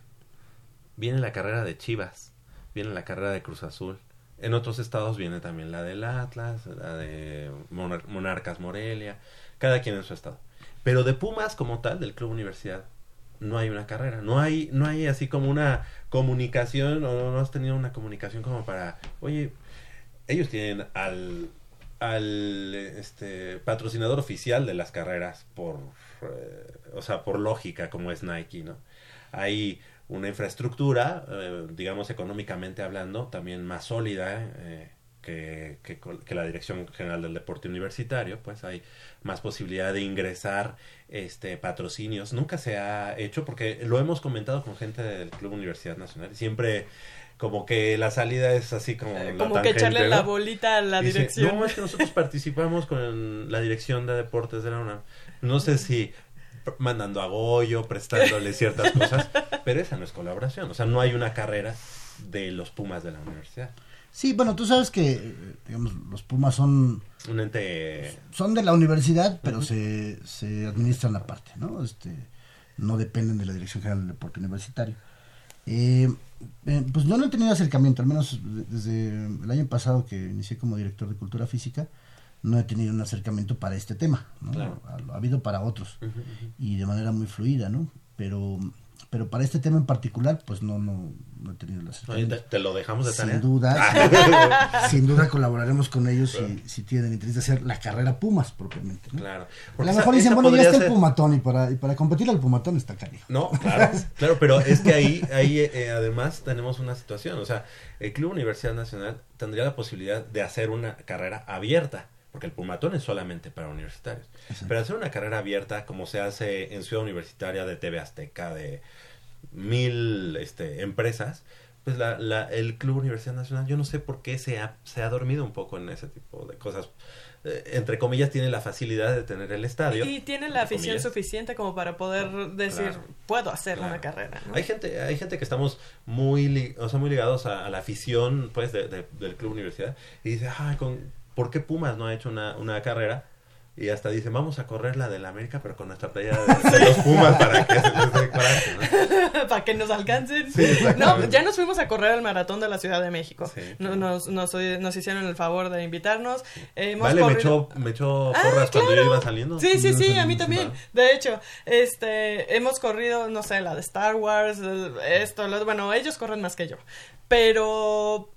Viene la carrera de Chivas, viene la carrera de Cruz Azul. En otros estados viene también la del Atlas, la de Monar- Monarcas Morelia, cada quien en su estado. Pero de Pumas como tal, del Club Universidad, no hay una carrera, no hay, no hay así como una comunicación, o no has tenido una comunicación como para, oye, ellos tienen al, al este, patrocinador oficial de las carreras por, eh, o sea, por lógica, como es Nike, ¿no? Hay una infraestructura, eh, digamos económicamente hablando, también más sólida eh, que, que, que la Dirección General del Deporte Universitario, pues hay más posibilidad de ingresar este patrocinios. Nunca se ha hecho, porque lo hemos comentado con gente del Club Universidad Nacional, siempre como que la salida es así como... la Eh, Como que echarle la bolita a la Dice, dirección. no, es que nosotros participamos con la dirección de deportes de la UNAM. No sé si mandando a Goyo, prestándole ciertas cosas, pero esa no es colaboración. O sea, no hay una carrera de los Pumas de la universidad. Sí, bueno, tú sabes que, eh, digamos, los Pumas son Un ente... son de la universidad, pero se, se administran aparte, ¿no? Este, no dependen de la Dirección General del Deporte Universitario. Eh, eh, pues yo no he tenido acercamiento, al menos de- desde el año pasado que inicié como director de Cultura Física, no he tenido un acercamiento para este tema, ¿no? Claro. Ha, ha habido para otros y de manera muy fluida, ¿no? Pero, pero para este tema en particular, pues no, no, no he tenido el Oye, te, te lo dejamos de tarea. Sin duda, sin duda colaboraremos con ellos si, si tienen interés de hacer la carrera Pumas propiamente. ¿no? Claro. A Porque lo esa- mejor dicen, bueno, ya está el Pumatón y para, y para competir al Pumatón está cariño. No, claro, claro, pero es que ahí, ahí eh, además tenemos una situación, o sea, el Club Universidad Nacional tendría la posibilidad de hacer una carrera abierta, porque el Pumatón es solamente para universitarios, pero hacer una carrera abierta como se hace en Ciudad Universitaria de TV Azteca, de mil este, empresas, pues la, la, el Club Universidad Nacional, yo no sé por qué se ha, se ha dormido un poco en ese tipo de cosas. Eh, entre comillas, tiene la facilidad de tener el estadio. Y tiene la afición comillas. suficiente como para poder decir, Claro. puedo hacer Claro. una carrera. ¿no? Hay gente, hay gente que estamos muy, li- o sea, muy ligados a, a la afición, pues, de- de- del Club Universidad y dice, ay, con, ¿por qué Pumas no ha hecho una, una carrera? Y hasta dice, vamos a correr la del América, pero con nuestra playera de, de los Pumas para que se les dé coraje, ¿no? para que nos alcancen. Sí, no, ya nos fuimos a correr el maratón de la Ciudad de México. Sí, claro. nos, nos, nos hicieron el favor de invitarnos. Eh, hemos Vale, me corrido- echó, me echó Ah, porras cuando yo iba saliendo. Sí, sí, sí, a mí también. De hecho, este, hemos corrido, no sé, la de Star Wars, esto, lo- bueno, ellos corren más que yo. Pero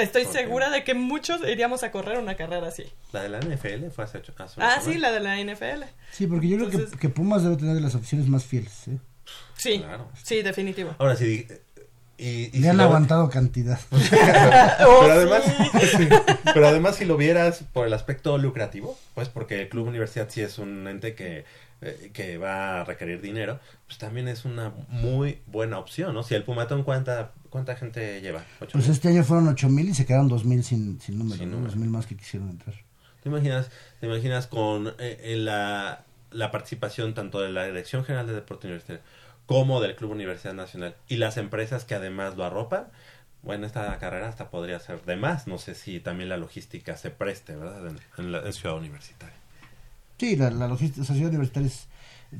estoy segura de que muchos iríamos a correr una carrera así. La de la NFL fue hace ocho hace Ah, sí, la de la NFL. Sí, porque yo creo que, que Pumas debe tener de las opciones más fieles. ¿eh? Sí, Claro. sí, definitivo. Ahora sí, y, y Le si han lo- aguantado cantidad. Oh, pero además, sí. sí, pero además si lo vieras por el aspecto lucrativo, pues porque el Club Universidad sí es un ente que, eh, que va a requerir dinero, pues también es una muy buena opción, ¿no? Si el Pumatón, ¿cuánta, cuánta gente lleva? ¿Ocho Pues mil? este año fueron 8000 y se quedaron 2000 sin, sin número. Sin ¿no? número. 2000 más que quisieron entrar. ¿Te imaginas, te imaginas con eh, la, la participación tanto de la Dirección General de Deporte Universitario como del Club Universidad Nacional y las empresas que además lo arropan? Bueno, esta carrera hasta podría ser de más. No sé si también la logística se preste, ¿verdad? En, en la en Ciudad Universitaria. Sí, la, la logística, o sea, Ciudad Universitaria es...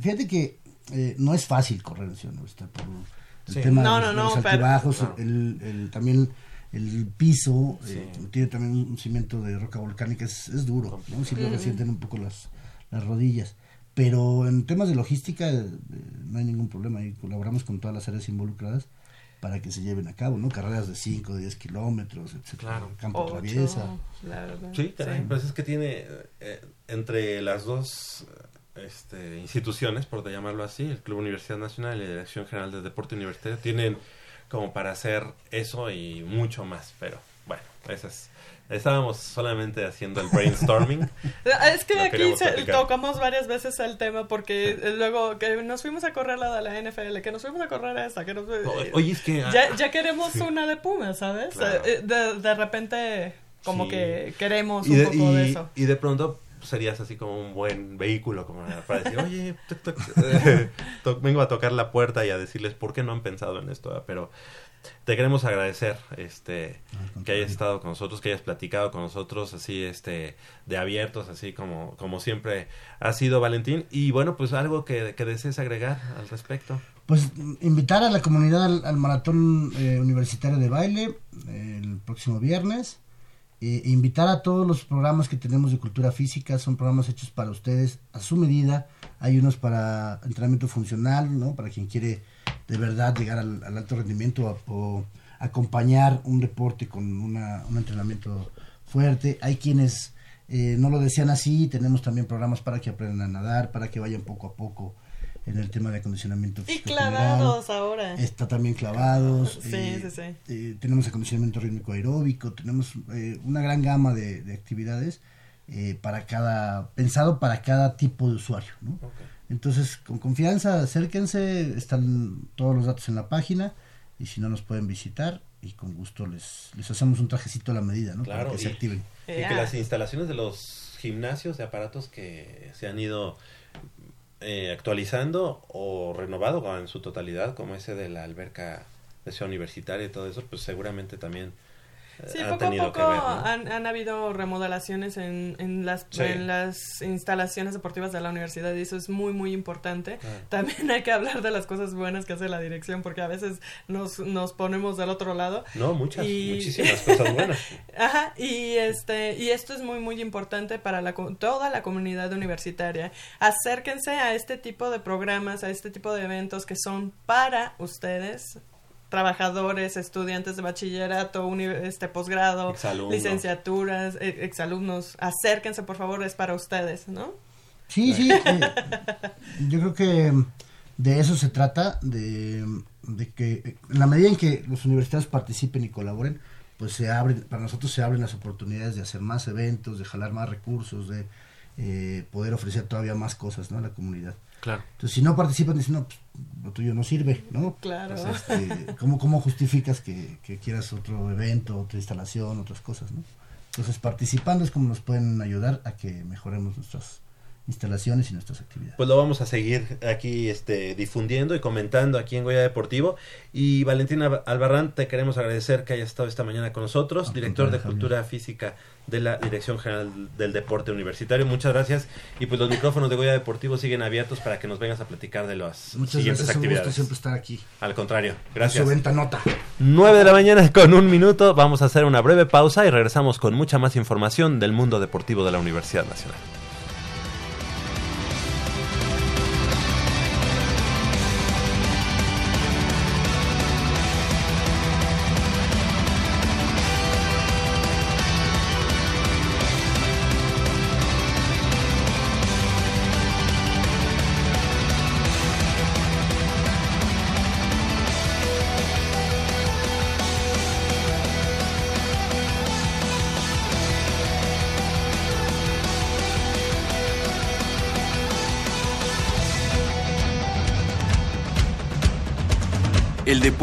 Fíjate que eh, no es fácil correr en Ciudad Universitaria por el Sí. tema No, de, no, de no, los pero- altibajos, no. el, el- también el piso, eh, tiene también un cimiento de roca volcánica, es, es duro, ¿no? Sí lo resienten un poco las, las rodillas. Pero en temas de logística eh, no hay ningún problema y colaboramos con todas las áreas involucradas para que se lleven a cabo, ¿no? Carreras de 5, de 10 kilómetros, etcétera, Claro. campo Ocho, traviesa. la verdad. Sí, caray, pues es que tiene eh, entre las dos este, instituciones, por llamarlo así, el Club Universidad Nacional y la Dirección General de Deporte Universitario, tienen como para hacer eso y mucho más, pero bueno, eso es. Estábamos solamente haciendo el brainstorming. Es que Lo aquí se- tocamos varias veces el tema porque eh, luego que nos fuimos a correr la de la NFL, que nos fuimos a correr esta, que nos... Oye, es que... ya, ya queremos una de Pumas, ¿sabes? Claro. Eh, De, de repente como Sí. que queremos y un de, poco de y- eso. y de pronto serías así como un buen vehículo como para decir, oye, toc, toc, eh, to- vengo a tocar la puerta y a decirles por qué no han pensado en esto, ¿verdad? pero te queremos agradecer este que hayas estado con nosotros, que hayas platicado con nosotros así este de abiertos, así como como siempre ha sido Valentín y bueno, pues algo que, que desees agregar al respecto. Pues invitar a la comunidad al, al maratón eh, universitario de baile eh, el próximo viernes. Eh, invitar a todos los programas que tenemos de cultura física, son programas hechos para ustedes a su medida. Hay unos para entrenamiento funcional, ¿no? Para quien quiere de verdad llegar al, al alto rendimiento o, o acompañar un deporte con una, un entrenamiento fuerte. Hay quienes eh, no lo desean así, tenemos también programas para que aprendan a nadar, para que vayan poco a poco en el tema de acondicionamiento Y físico clavados general. ahora. Está también clavados. Sí, sí, sí. eh, tenemos acondicionamiento rítmico aeróbico, tenemos eh, una gran gama de, de actividades eh, para cada, pensado para cada tipo de usuario, ¿no? Entonces, con confianza, acérquense, están todos los datos en la página y si no nos pueden visitar y con gusto les, les hacemos un trajecito a la medida, ¿no? Claro, para que se activen. Y que las instalaciones de los gimnasios de aparatos que se han ido eh, actualizando o renovado en su totalidad, como ese de la alberca de Ciudad Universitaria y todo eso, pues seguramente también Sí, poco a poco que ver. ¿no? han, han habido remodelaciones en, en, las, Sí. en las instalaciones deportivas de la universidad y eso es muy, muy importante. Claro. También hay que hablar de las cosas buenas que hace la dirección porque a veces nos, nos ponemos del otro lado. No, muchas, Y- muchísimas cosas buenas. Ajá, y este y esto es muy muy importante para la, toda la comunidad universitaria. Acérquense a este tipo de programas, a este tipo de eventos que son para ustedes, trabajadores, estudiantes de bachillerato, este posgrado, Exalumnos. licenciaturas, eh, exalumnos. Acérquense, por favor, es para ustedes, ¿no? Sí, sí. eh, yo creo que de eso se trata, de, de que en la medida en que los universitarios participen y colaboren, pues se abren, para nosotros se abren las oportunidades de hacer más eventos, de jalar más recursos, de eh, poder ofrecer todavía más cosas ¿no? a la comunidad. Claro. Entonces, si no participan, dicen, no, pues, lo tuyo no sirve, ¿no? Claro. Sea, este, ¿cómo, ¿Cómo justificas que, que quieras otro evento, otra instalación, otras cosas, ¿no? Entonces, participando es como nos pueden ayudar a que mejoremos nuestras instalaciones y nuestras actividades. Pues lo vamos a seguir aquí este, difundiendo y comentando aquí en Goya Deportivo. Y Valentina Albarrán, te queremos agradecer que hayas estado esta mañana con nosotros, Al director de Cultura Física de la Dirección General del Deporte Universitario. Muchas gracias. Y pues los micrófonos de Goya Deportivo siguen abiertos para que nos vengas a platicar de las Muchas siguientes gracias, es un gusto actividades. siempre estar aquí. Al contrario, Su gracias. venta nota. 9 de la mañana con un minuto. Vamos a hacer una breve pausa y regresamos con mucha más información del mundo deportivo de la Universidad Nacional.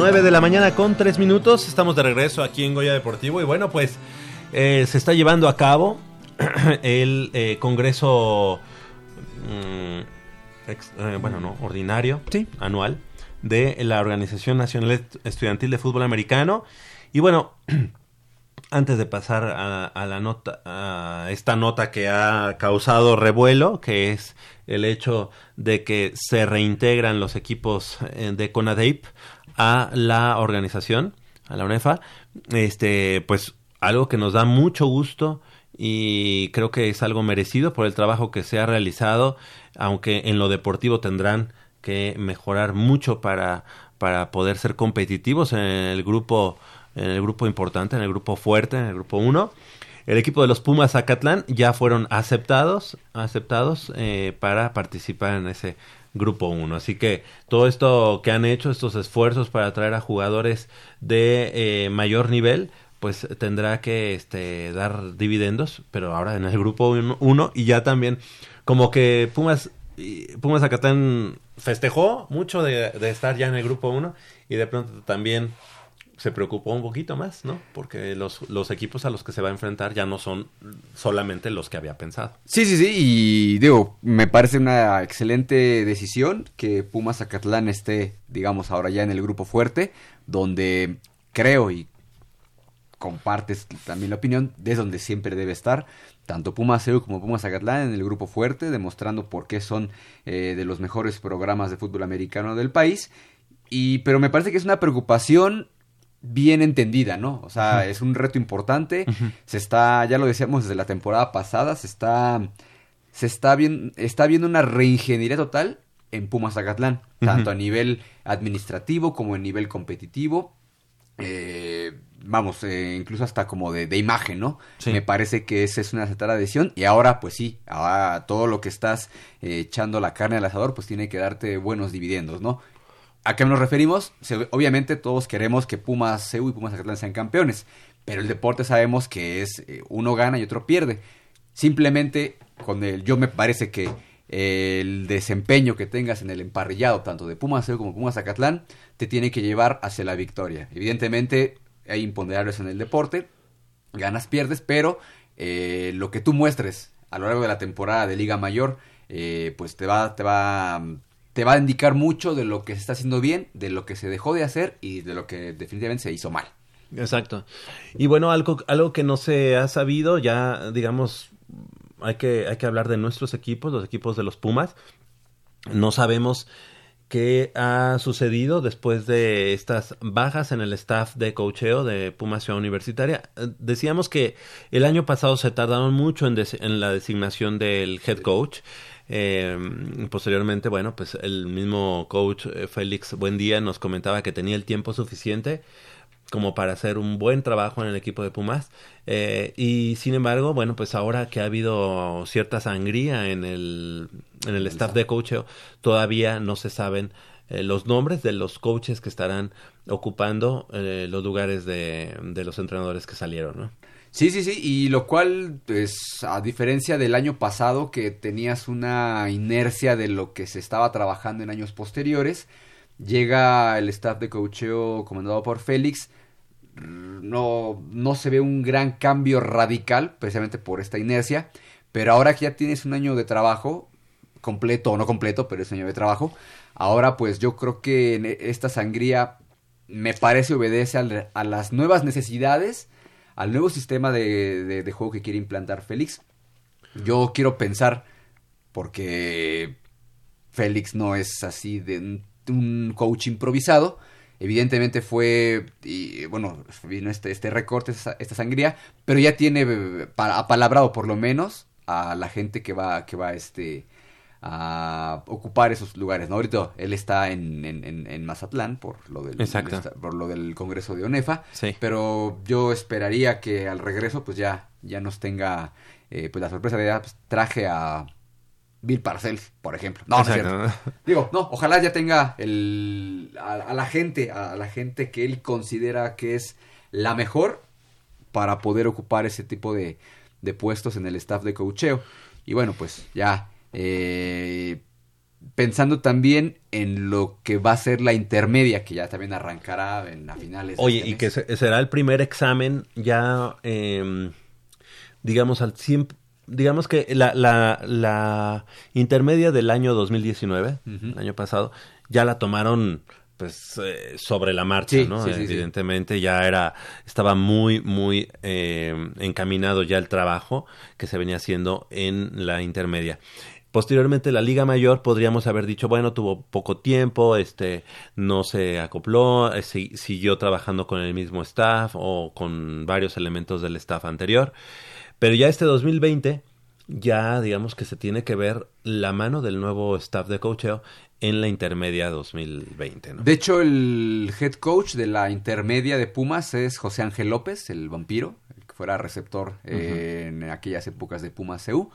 Nueve de la mañana con tres minutos. Estamos de regreso aquí en Goya Deportivo. Y bueno, pues eh, se está llevando a cabo el eh, Congreso. mm, ex- eh, bueno, no, ordinario, anual, de la Organización Nacional Est- Estudiantil de Fútbol Americano. Y bueno, antes de pasar a, a la nota, a esta nota que ha causado revuelo, que es el hecho de que se reintegran los equipos de CONADEIP a la organización, a la UNEFA, este, pues algo que nos da mucho gusto y creo que es algo merecido por el trabajo que se ha realizado, aunque en lo deportivo tendrán que mejorar mucho para, para poder ser competitivos en el grupo en el grupo importante, en el grupo fuerte, en el grupo 1. El equipo de los Pumas Zacatlán ya fueron aceptados, aceptados eh, para participar en ese grupo 1. Así que todo esto que han hecho, estos esfuerzos para atraer a jugadores de eh, mayor nivel, pues tendrá que este, dar dividendos, pero ahora en el grupo 1 y ya también como que Pumas Pumas Zacatlán festejó mucho de, de estar ya en el grupo 1 y de pronto también se preocupó un poquito más, ¿no? Porque los, los equipos a los que se va a enfrentar ya no son solamente los que había pensado. Sí, sí, sí, y digo, me parece una excelente decisión que Pumas Zacatlán esté, digamos, ahora ya en el grupo fuerte, donde creo y compartes también la opinión, de donde siempre debe estar, tanto Pumas CEU como Pumas Zacatlán en el grupo fuerte, demostrando por qué son eh, de los mejores programas de fútbol americano del país, y pero me parece que es una preocupación bien entendida, ¿no? O sea, es un reto importante. Se está, ya lo decíamos desde la temporada pasada, se está, se está bien, está viendo una reingeniería total en Pumas Zacatlán, tanto Ujú. a nivel administrativo como en nivel competitivo. Eh, vamos, eh, incluso hasta como de, de imagen, ¿no? Sí. Me parece que esa es una acertada decisión. Y ahora, pues sí, ahora todo lo que estás eh, echando la carne al asador, pues tiene que darte buenos dividendos, ¿no? ¿A qué nos referimos? Obviamente todos queremos que Pumas CEU y Pumas Zacatlán sean campeones, pero el deporte sabemos que es eh, uno gana y otro pierde. Simplemente con el, yo me parece que el desempeño que tengas en el emparrillado, tanto de Pumas como Pumas Zacatlán, te tiene que llevar hacia la victoria. Evidentemente, hay imponderables en el deporte, ganas, pierdes, pero eh, lo que tú muestres a lo largo de la temporada de Liga Mayor, eh, pues te va, te va, te va a indicar mucho de lo que se está haciendo bien, de lo que se dejó de hacer y de lo que definitivamente se hizo mal. Exacto. Y bueno, algo, algo que no se ha sabido, ya digamos, hay que, hay que hablar de nuestros equipos, los equipos de los Pumas. No sabemos qué ha sucedido después de estas bajas en el staff de cocheo de Pumas Ciudad Universitaria. Decíamos que el año pasado se tardaron mucho en, en la designación del head coach. Eh, posteriormente, bueno, pues el mismo coach eh, Félix Buendía nos comentaba que tenía el tiempo suficiente como para hacer un buen trabajo en el equipo de Pumas. Eh, y sin embargo, bueno, pues ahora que ha habido cierta sangría en el, en el staff de coaching, todavía no se saben eh, los nombres de los coaches que estarán ocupando eh, los lugares de, de, los entrenadores que salieron, ¿no? Sí, sí, sí, y lo cual, pues, a diferencia del año pasado que tenías una inercia de lo que se estaba trabajando en años posteriores, llega el staff de coacheo comandado por Félix, no, no se ve un gran cambio radical, precisamente por esta inercia. Pero ahora que ya tienes un año de trabajo, completo o no completo, pero es un año de trabajo, ahora pues yo creo que esta sangría me parece obedece a, las nuevas necesidades, al nuevo sistema de, de, juego que quiere implantar Félix. Yo quiero pensar, porque Félix no es así de un coach improvisado, Evidentemente fue, y, bueno, vino este, este recorte, esta, sangría, pero ya tiene eh, apalabrado por lo menos a la gente que va, que va este, a ocupar esos lugares. ¿no? Ahorita él está en, en, Mazatlán por lo, del, por lo del Congreso de ONEFA, pero yo esperaría que al regreso pues ya, ya nos tenga eh, pues la sorpresa de ya pues, traje a Bill Parcells, por ejemplo. No, no Digo, no, ojalá ya tenga el, a, la gente, a la gente que él considera que es la mejor para poder ocupar ese tipo de, de puestos en el staff de coacheo. Y bueno, pues ya eh, pensando también en lo que va a ser la intermedia, que ya también arrancará en a finales. Oye, este y que será el primer examen ya, eh, digamos, al 100, digamos que la, la, la intermedia del año 2019, el año pasado, ya la tomaron pues eh, sobre la marcha, ¿no? Evidentemente ya era, estaba muy, muy eh, encaminado ya el trabajo que se venía haciendo en la intermedia. Posteriormente la Liga Mayor podríamos haber dicho, bueno, tuvo poco tiempo, este, no se acopló, eh, siguió trabajando con el mismo staff o con varios elementos del staff anterior. Pero ya este 2020, ya digamos que se tiene que ver la mano del nuevo staff de coacheo en la intermedia 2020. ¿no? De hecho, el head coach de la intermedia de Pumas es José Ángel López, el vampiro, el que fuera receptor en aquellas épocas de Pumas CU.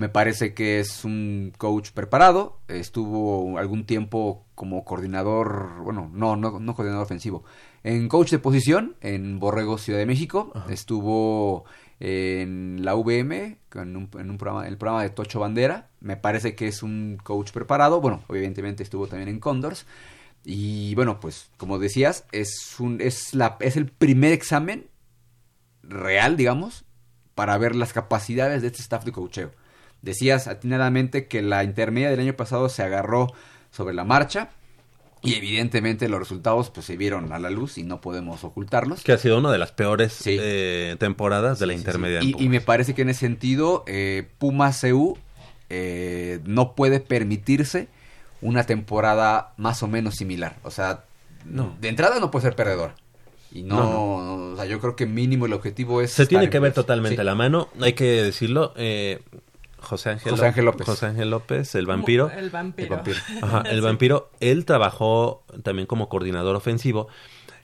Me parece que es un coach preparado. Estuvo algún tiempo como coordinador, bueno, no, no, no coordinador ofensivo, en coach de posición en Borrego, Ciudad de México. Estuvo en la VM, en un, en un programa, el programa de Tocho Bandera. Me parece que es un coach preparado. Bueno, obviamente estuvo también en Condors. Y bueno, pues como decías, es, un, es, la, es el primer examen real, digamos, para ver las capacidades de este staff de coacheo. Decías atinadamente que la intermedia del año pasado se agarró sobre la marcha y evidentemente los resultados pues se vieron a la luz y no podemos ocultarlos. Que ha sido una de las peores eh, temporadas de la intermedia. y, me parece que en ese sentido eh, Puma CU eh, no puede permitirse una temporada más o menos similar. O sea, no. de entrada no puede ser perdedor. Y no, o sea, yo creo que mínimo el objetivo es... Se tiene que ver totalmente la mano, hay que decirlo. José Ángel, López. José Ángel López, el vampiro. El vampiro. El vampiro. Él trabajó también como coordinador ofensivo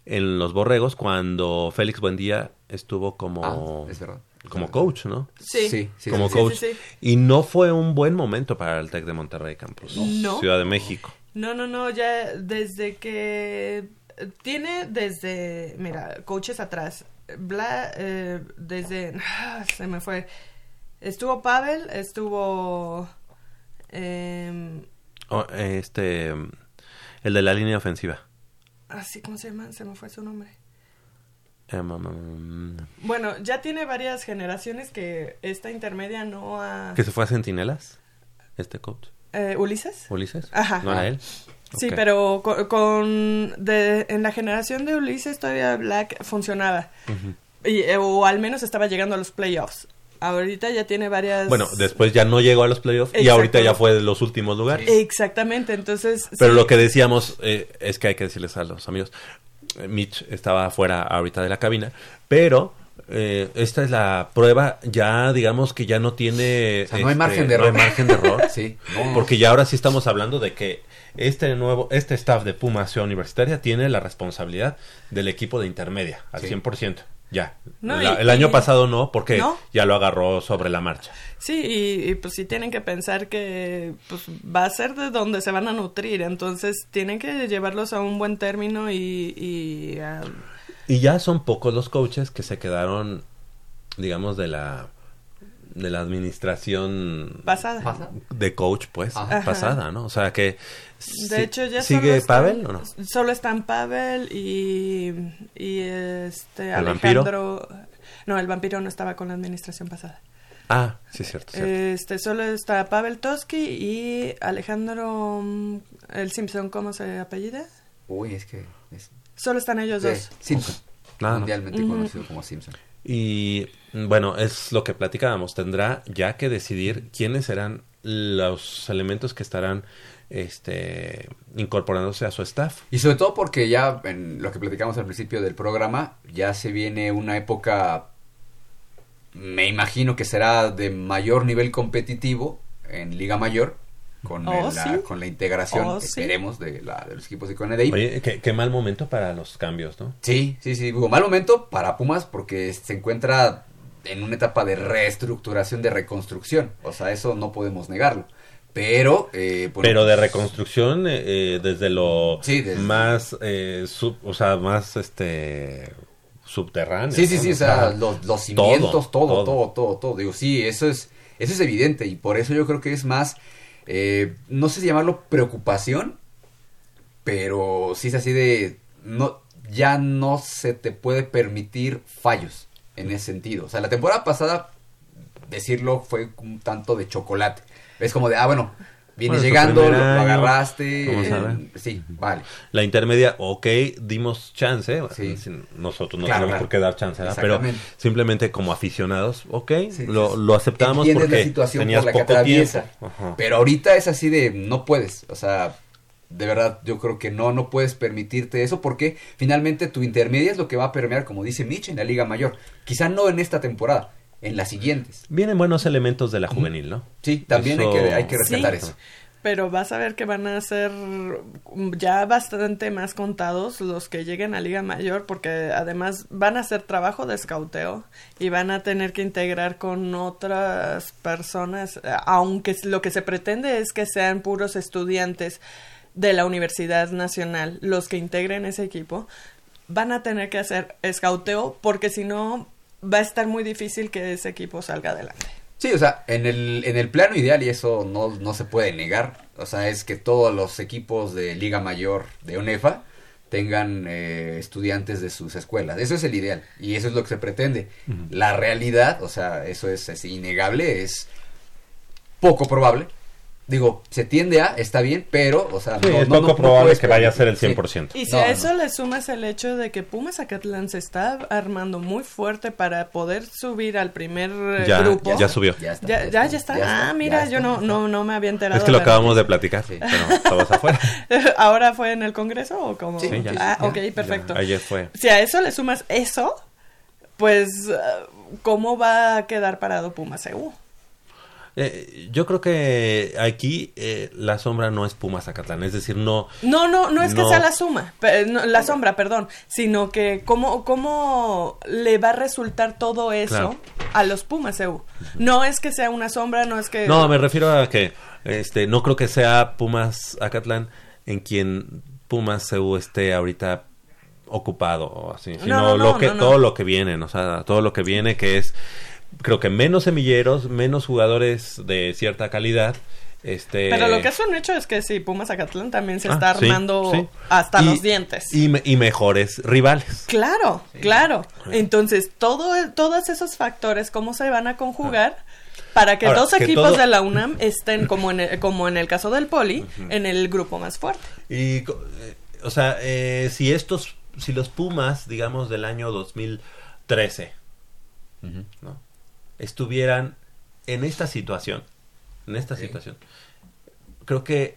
en los Borregos cuando Félix Buendía estuvo como, ah, como coach, ¿no? Sí. sí, como coach. Y no fue un buen momento para el Tec de Monterrey Campus. No. Ciudad de México. No, no, no, ya desde que tiene desde, mira, coaches atrás Bla, eh, desde... se me fue. Estuvo Pavel, estuvo... Oh, este, el de la línea ofensiva. así, ¿cómo se llama? Se me fue su nombre. Em, um, um, Bueno, ya tiene varias generaciones que esta intermedia no ha... que se fue a Centinelas, este coach. Eh, ¿Ulises? Ulises. Ajá. ¿No era él? Sí, pero co- con, de, en la generación de Ulises todavía Black funcionaba. Y, eh, o al menos estaba llegando a los playoffs. Ahorita ya tiene varias... Bueno, después ya no llegó a los playoffs y ahorita ya fue de los últimos lugares. Exactamente, entonces... Pero sí, lo que decíamos eh, es que hay que decirles a los amigos, eh, Mitch estaba afuera ahorita de la cabina, pero eh, esta es la prueba ya, digamos que ya no tiene... O sea, no hay este, margen de no hay error. margen de error. Sí, no. Porque ya ahora sí estamos hablando de que este nuevo, este staff de Puma Ciudad Universitaria tiene la responsabilidad del equipo de intermedia al Sí. 100%. Ya. No, La- y- el año y- pasado no, porque ¿No? ya lo agarró sobre la marcha. Sí, y, y, pues sí tienen que pensar que pues va a ser de donde se van a nutrir, entonces tienen que llevarlos a un buen término y... y a- Y ya son pocos los coaches que se quedaron, digamos, de la de la administración pasada. Pasa. de coach, pues, Ajá. pasada, ¿no? O sea que De si- hecho, ya sigue están- Pavel o no? Solo están Pavel y, y este ¿El vampiro? Alejandro. No, el vampiro no estaba con la administración pasada. Ah, sí es cierto, cierto. Este, solo está Pavel Toski y Alejandro mm, el Simpson, ¿cómo se apellida? Uy, es que... Es... Solo están ellos Sí, dos. Simpson. Nada más. mundialmente conocido como Simpson. Y bueno, es lo que platicábamos. Tendrá ya que decidir quiénes serán los elementos que estarán este incorporándose a su staff. Y sobre todo porque ya en lo que platicamos al principio del programa, ya se viene una época, me imagino que será de mayor nivel competitivo en Liga Mayor, con, Oh, el- la, sí. con la integración, Oh, sí. esperemos, de, la, de los equipos de Conedey. Oye, qué, qué mal momento para los cambios, ¿no? Sí, sí, sí, digo, mal momento para Pumas porque se encuentra en una etapa de reestructuración, de reconstrucción, o sea, eso no podemos negarlo. Pero, eh, bueno, Pero de reconstrucción eh, eh, desde lo Sí, desde- más, eh, sub- o sea, más este subterráneo. Sí, sí, ¿no? sí, o sea, los, los cimientos, todo, todo, todo, todo, Digo, sí, eso es, eso es evidente y por eso yo creo que es más, eh, no sé si llamarlo preocupación, pero sí es así de, no, ya no se te puede permitir fallos en ese sentido. O sea, la temporada pasada, decirlo, fue un tanto de chocolate. Es como de, ah, bueno, vienes Bueno, llegando, lo, agarraste. eh, sí, vale. La intermedia, ok, dimos chance. Sí. Nosotros no Claro, tenemos claro. por qué dar chance, ¿verdad? pero simplemente como aficionados, ok, Sí, lo, lo aceptamos porque la situación tenías por la que atraviesa. Pero ahorita es así de no puedes, o sea, de verdad yo creo que no no puedes permitirte eso porque finalmente tu intermedia es lo que va a permear como dice Mitch en la Liga Mayor. Quizá no en esta temporada, en las siguientes. Vienen buenos elementos de la juvenil, ¿no? Sí, también hay que hay que rescatar Sí. eso. Pero vas a ver que van a ser ya bastante más contados los que lleguen a Liga Mayor, porque además van a hacer trabajo de escauteo y van a tener que integrar con otras personas, aunque lo que se pretende es que sean puros estudiantes de la Universidad Nacional los que integren ese equipo, van a tener que hacer escauteo, porque si no va a estar muy difícil que ese equipo salga adelante. Sí, o sea, en el, en el plano ideal, y eso no, no se puede negar, o sea, es que todos los equipos de Liga Mayor de UNEFA tengan eh, estudiantes de sus escuelas. Eso es el ideal, y eso es lo que se pretende. La realidad, o sea, eso es, es innegable, es poco probable. Digo, se tiende a, está bien, pero, o sea, Sí, no, es poco no- no probable que vaya a ser el permitir. 100%. Y si No, a no. eso le sumas el hecho de que Pumas Acatlán se está armando muy fuerte para poder subir al primer eh, Ya, grupo. ya subió. Ya está. Ya, ya, ya está. ah, mira, ya yo no, ya no, no me había enterado. Es que lo acabamos de platicar, Sí. pero estabas afuera. ¿Ahora fue en el Congreso o cómo? Sí, ya. Ah, ya, ok, perfecto. Ayer fue. Si a eso le sumas eso, pues, eh, ¿cómo va a quedar parado Pumas EU? Eh, yo creo que aquí eh, la sombra no es Pumas Zacatlán, es decir, no... No, no, no es que sea la suma, no, la sombra, perdón, sino que cómo, cómo le va a resultar todo eso Claro. a los Pumas EU. No es que sea una sombra, no es que... No, me refiero a que este no creo que sea Pumas Acatlán en quien Pumas CU esté ahorita ocupado o así, No, sino no, lo que todo lo que viene, o sea, todo lo que viene que es creo que menos semilleros, menos jugadores de cierta calidad. Este Pero lo que es un hecho es que sí, Pumas Zacatlán también se Ah, está armando sí. hasta Y- los dientes. y, me- y mejores rivales. Claro, claro. Entonces, todo, todos esos factores, ¿cómo se van a conjugar? Para que Ahora, dos que equipos todo- de la UNAM estén, como en el, como en el caso del Poli, en el grupo más fuerte. Y, eh, o sea, eh, si estos, si los Pumas, digamos, del año 2013, ¿no? Estuvieran en esta situación, en esta situación, creo que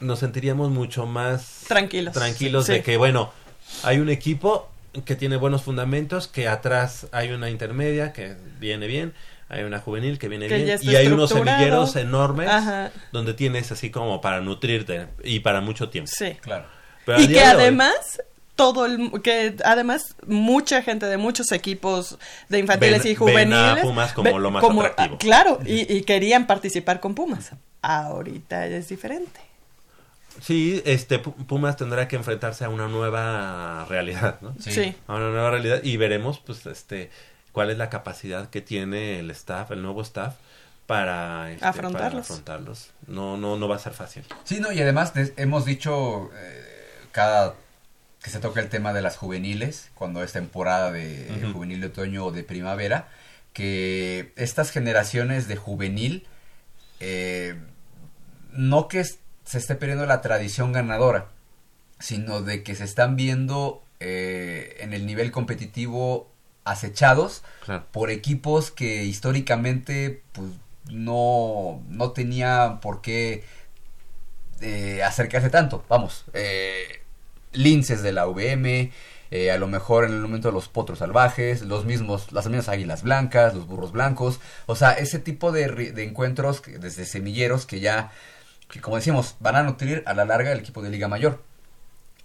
nos sentiríamos mucho más Tranquilos. tranquilos Sí. de que, bueno, hay un equipo que tiene buenos fundamentos, que atrás hay una intermedia que viene bien, hay una juvenil que viene Que bien, y hay unos semilleros enormes Ajá. donde tienes así como para nutrirte y para mucho tiempo. Sí. Claro. Pero y que hoy- además todo el que además mucha gente de muchos equipos de infantiles Ven- y juveniles ven a Pumas como lo más atractivo. ah, claro y, y querían participar con Pumas ahorita es diferente Sí, este Pu- Pumas tendrá que enfrentarse a una nueva realidad, ¿no? Sí. sí, A una nueva realidad y veremos, pues, este, cuál es la capacidad que tiene el staff, el nuevo staff, para, este, Afrontarlos. para afrontarlos. No, no, no va a ser fácil. Sí, no, y además hemos dicho eh, cada que se toca el tema de las juveniles, cuando es temporada de Ujú. juvenil de otoño o de primavera, que estas generaciones de juvenil, eh, no que se esté perdiendo la tradición ganadora, sino de que se están viendo eh, en el nivel competitivo acechados Claro. por equipos que históricamente pues no, no tenía por qué eh, acercarse tanto. Vamos, eh, linces de la VM, eh, a lo mejor en el momento de los potros salvajes, los mismos, las mismas águilas blancas, los burros blancos, o sea, ese tipo de, encuentros que- desde semilleros que ya, que como decimos, van a nutrir a la larga el equipo de Liga Mayor.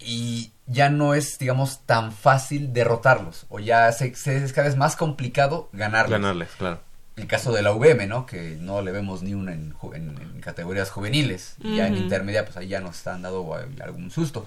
Y ya no es, digamos, tan fácil derrotarlos, o ya se, se- es cada vez más complicado ganarlos Ganarles, claro. el caso de la VM, ¿no? Que no le vemos ni una en, ju- en- en categorías juveniles. Y Ya en intermedia, pues ahí ya nos están dando eh, algún susto.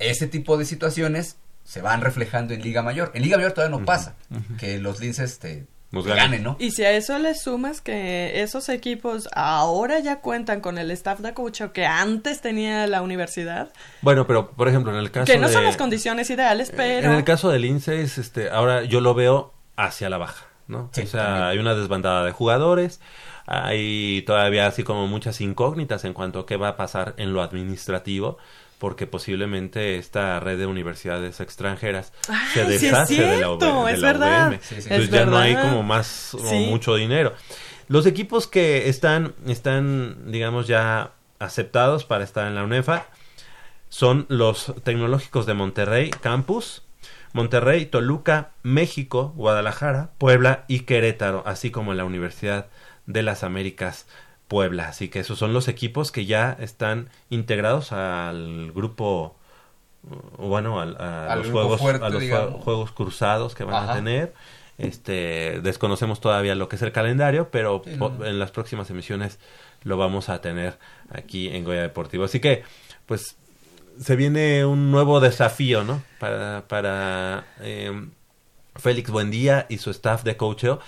Ese tipo de situaciones se van reflejando en Liga Mayor. En Liga Mayor todavía no pasa que los linces te Nos te ganen. ganen, ¿no? y si a eso le sumas que esos equipos ahora ya cuentan con el staff de coach que antes tenía la universidad Bueno, pero, por ejemplo, en el caso que no de... son las condiciones ideales pero En el caso del INSE, es, este, ahora yo lo veo hacia la baja, ¿no? Sí, o sea, también. hay una desbandada de jugadores, hay todavía así como muchas incógnitas en cuanto a qué va a pasar en lo administrativo, porque posiblemente esta red de universidades extranjeras Ay, se sí es deshace de la, UV de es la verdad. UVM. Sí, sí. Entonces Es ya no hay como más o mucho dinero. Los equipos que están, están, digamos, ya aceptados para estar en la UNEFA son los tecnológicos de Monterrey, Campus, Monterrey, Toluca, México, Guadalajara, Puebla y Querétaro, así como la Universidad de las Américas, Puebla. Así que esos son los equipos que ya están integrados al grupo, uh, bueno, al- a, Al los, juegos, fuerte, a los juegos cruzados que van Ajá. a tener. Este, desconocemos todavía lo que es el calendario, pero Sí, po- no. en las próximas emisiones lo vamos a tener aquí en Goya Deportivo. Así que, pues, se viene un nuevo desafío, ¿no? Para, para eh, Félix Buendía y su staff de coacheo,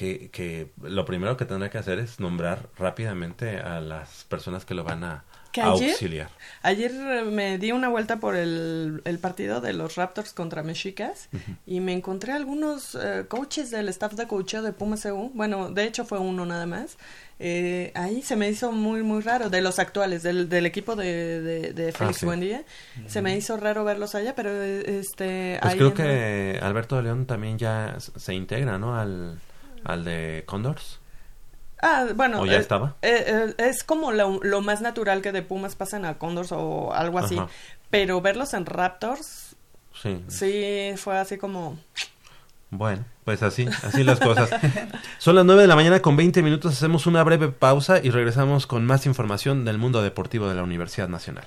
que, que lo primero que tendrá que hacer es nombrar rápidamente a las personas que lo van a Que ayer- auxiliar. Ayer eh, me di una vuelta por el, el partido de los Raptors contra Mexicas y me encontré algunos eh, coaches del staff de coacheo de Pumas EU. Bueno, de hecho fue uno nada más. Eh, ahí se me hizo muy, muy raro. De los actuales, del, del equipo de, de, de Félix sí. Buendía. Se me hizo raro verlos allá, pero eh, este... Pues creo en- que Alberto de León también ya se integra, ¿no? Al, al de Condors. Ah, bueno. ¿O ya eh, estaba? eh, eh, es como lo, lo más natural que de Pumas pasen a Condors o algo así. Ajá. Pero verlos en Raptors, Sí. sí, fue así como... Bueno, pues así, así las cosas. Son las 9 de la mañana con 20 minutos, hacemos una breve pausa y regresamos con más información del mundo deportivo de la Universidad Nacional.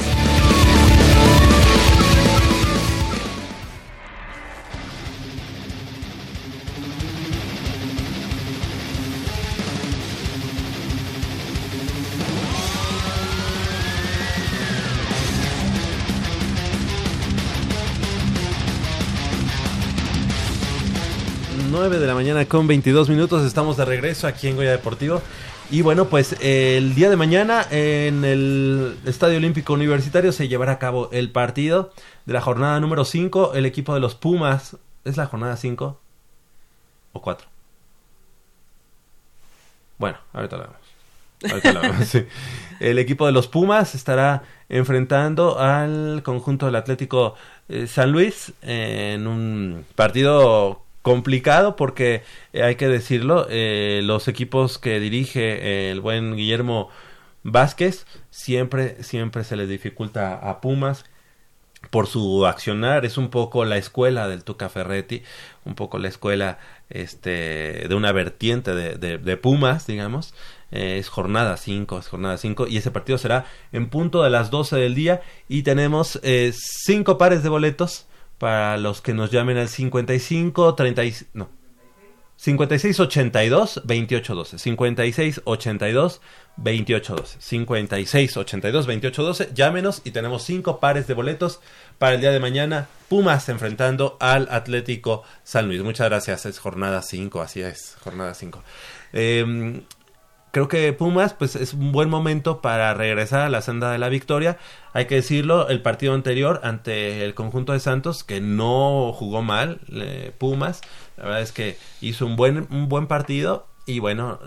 La mañana con 22 minutos, estamos de regreso aquí en Goya Deportivo. Y bueno, pues el día de mañana en el Estadio Olímpico Universitario se llevará a cabo el partido de la jornada número 5. El equipo de los Pumas, ¿es la jornada 5 o 4? Bueno, ahorita lo vemos. Ahorita lo vemos, sí. El equipo de los Pumas estará enfrentando al conjunto del Atlético eh, San Luis en un partido complicado porque eh, hay que decirlo, eh, los equipos que dirige eh, el buen Guillermo Vázquez siempre, siempre se les dificulta a Pumas por su accionar, es un poco la escuela del Tuca Ferretti, un poco la escuela este, de una vertiente de, de, Pumas, digamos, es jornada 5, es jornada 5 y ese partido será en punto de las 12 del día y tenemos eh, cinco pares de boletos para los que nos llamen al 55 30 y- no 56 82 28 12 56 82 28 12 56 82 28 12 llámenos y tenemos cinco pares de boletos para el día de mañana. Pumas enfrentando al Atlético San Luis. Muchas gracias es jornada 5 así es jornada 5 eh, creo que Pumas pues es un buen momento para regresar a la senda de la victoria. Hay que decirlo, el partido anterior ante el conjunto de Santos que no jugó mal eh, Pumas, la verdad es que hizo un buen un buen partido y bueno,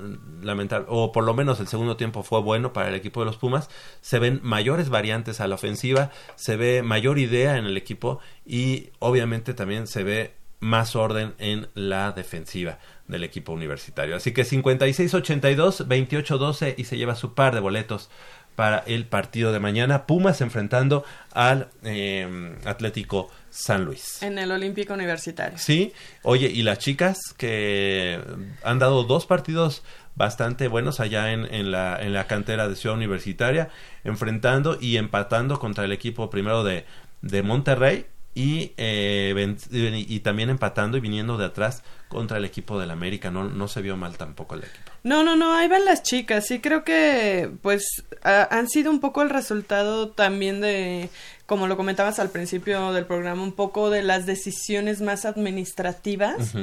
lamentable o por lo menos el segundo tiempo fue bueno para el equipo de los Pumas. Se ven mayores variantes a la ofensiva, se ve mayor idea en el equipo y obviamente también se ve más orden en la defensiva del equipo universitario. Así que 56-82, 28-12 y se lleva su par de boletos para el partido de mañana. Pumas enfrentando al eh, Atlético San Luis. En el Olímpico Universitario. Sí, oye, y las chicas que han dado dos partidos bastante buenos allá en, en, la, en la cantera de Ciudad Universitaria, enfrentando y empatando contra el equipo primero de, de Monterrey y, eh, y también empatando y viniendo de atrás contra el equipo del América. No, no se vio mal tampoco el equipo. No, no, no, ahí van las chicas. Sí creo que pues ha- han sido un poco el resultado también de, como lo comentabas al principio del programa, un poco de las decisiones más administrativas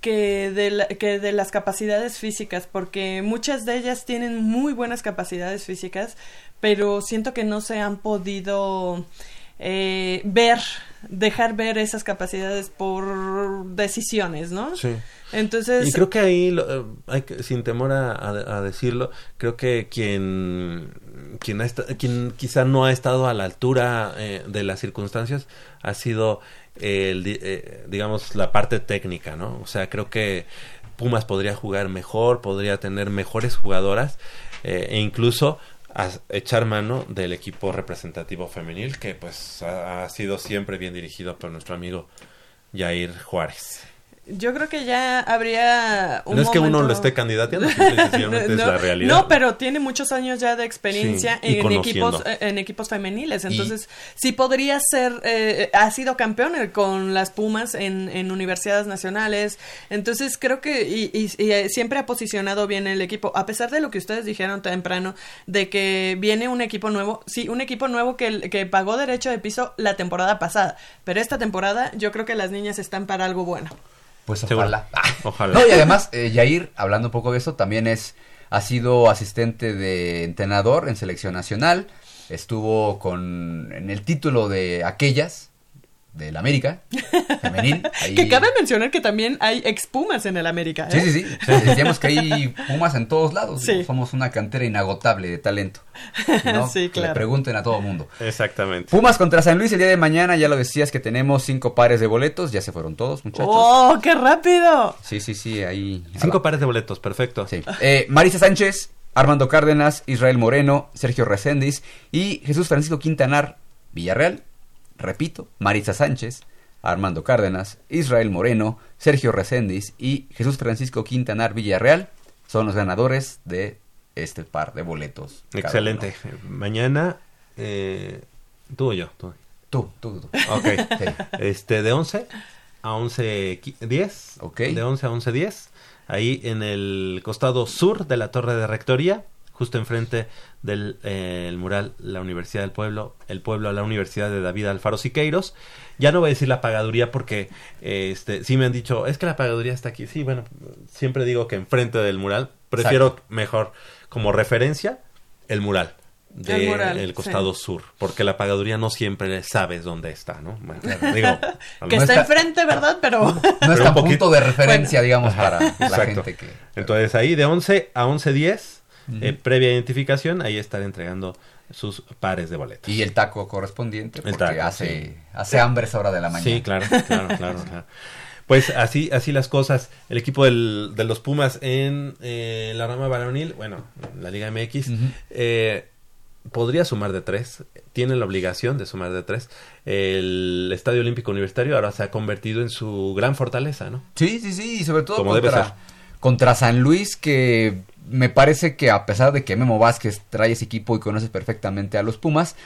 que de, la- que de las capacidades físicas, porque muchas de ellas tienen muy buenas capacidades físicas, pero siento que no se han podido eh, ver, dejar ver esas capacidades por decisiones, ¿no? Sí. Entonces, Y creo que ahí, lo- eh, hay que- sin temor a, decirlo, creo que quien, quien, ha esta- quien quizá no ha estado a la altura eh, de las circunstancias ha sido, el, eh, digamos, la parte técnica, ¿no? O sea, creo que Pumas podría jugar mejor, podría tener mejores jugadoras eh, e incluso a- echar mano del equipo representativo femenil que pues ha, ha sido siempre bien dirigido por nuestro amigo Jair Juárez. Yo creo que ya habría un no es que uno lo esté candidateando, sencillamente es no, la realidad. no, pero tiene muchos años ya de experiencia Sí, en equipos eh, en equipos femeniles, entonces sí podría ser eh, ha sido campeón eh, con las Pumas en, en universidades nacionales, entonces creo que y, y- y, eh, siempre ha posicionado bien el equipo, a pesar de lo que ustedes dijeron temprano de que viene un equipo nuevo, sí, un equipo nuevo que, que pagó derecho de piso la temporada pasada, pero esta temporada yo creo que las niñas están para algo bueno. Pues ojalá. Ojalá. No, y además, eh, Yair, hablando un poco de eso, también es ha sido asistente de entrenador en selección nacional. Estuvo con en el título de aquellas del América femenil. Ahí- Que cabe mencionar que también hay expumas en el América. Sí, ¿eh? sí, sí. Decíamos que hay Pumas en todos lados. Sí. Somos una cantera inagotable de talento. ¿no? Sí, Que le claro. pregunten a todo mundo. Exactamente. Pumas contra San Luis el día de mañana, ya lo decías que tenemos cinco pares de boletos, ya se fueron todos, muchachos. ¡Oh, qué rápido! Sí, sí, sí, ahí. Cinco pares de boletos, perfecto. Sí. Eh, Marisa Sánchez, Armando Cárdenas, Israel Moreno, Sergio Reséndiz y Jesús Francisco Quintanar Villarreal. Repito, Marisa Sánchez, Armando Cárdenas, Israel Moreno, Sergio Reséndiz y Jesús Francisco Quintanar Villarreal son los ganadores de este par de boletos. Excelente. Mañana, eh, tú o yo. Tú. Tú, tú, tú. Ok. Sí. Este, de 11 a 11, qui- 10. Ok. De 11 a 11, 10. Ahí en el costado sur de la torre de rectoría, justo enfrente del eh, el mural La Universidad del Pueblo, el pueblo a la Universidad de David Alfaro Siqueiros. Ya no voy a decir la pagaduría porque eh, este, sí me han dicho, es que la pagaduría está aquí. Sí, bueno, siempre digo que enfrente del mural. Prefiero Exacto. mejor como referencia el mural del El mural, el sí. costado sur, porque la pagaduría no siempre sabes dónde está, ¿no? Bueno, digo, Que está está- enfrente, ¿verdad? Pero... No Pero está un punto de referencia, digamos, Ajá, para la exacto. gente que... Entonces ahí de 11 a 11.10, eh, previa identificación, ahí estaré entregando sus pares de boletos. Y el taco correspondiente, El porque taco, hace, sí. hace hambre esa hora de la mañana. Sí, claro, claro, claro, claro. Pues así, así las cosas. El equipo del- de los Pumas en eh, la rama varonil, bueno, la Liga MX, eh, podría sumar de tres. Tiene la obligación de sumar de tres. El Estadio Olímpico Universitario ahora se ha convertido en su gran fortaleza, ¿no? Sí, sí, sí, y sobre todo Como debe contra, ser. contra San Luis, que me parece que a pesar de que Memo Vázquez trae ese equipo y conoce perfectamente a los Pumas,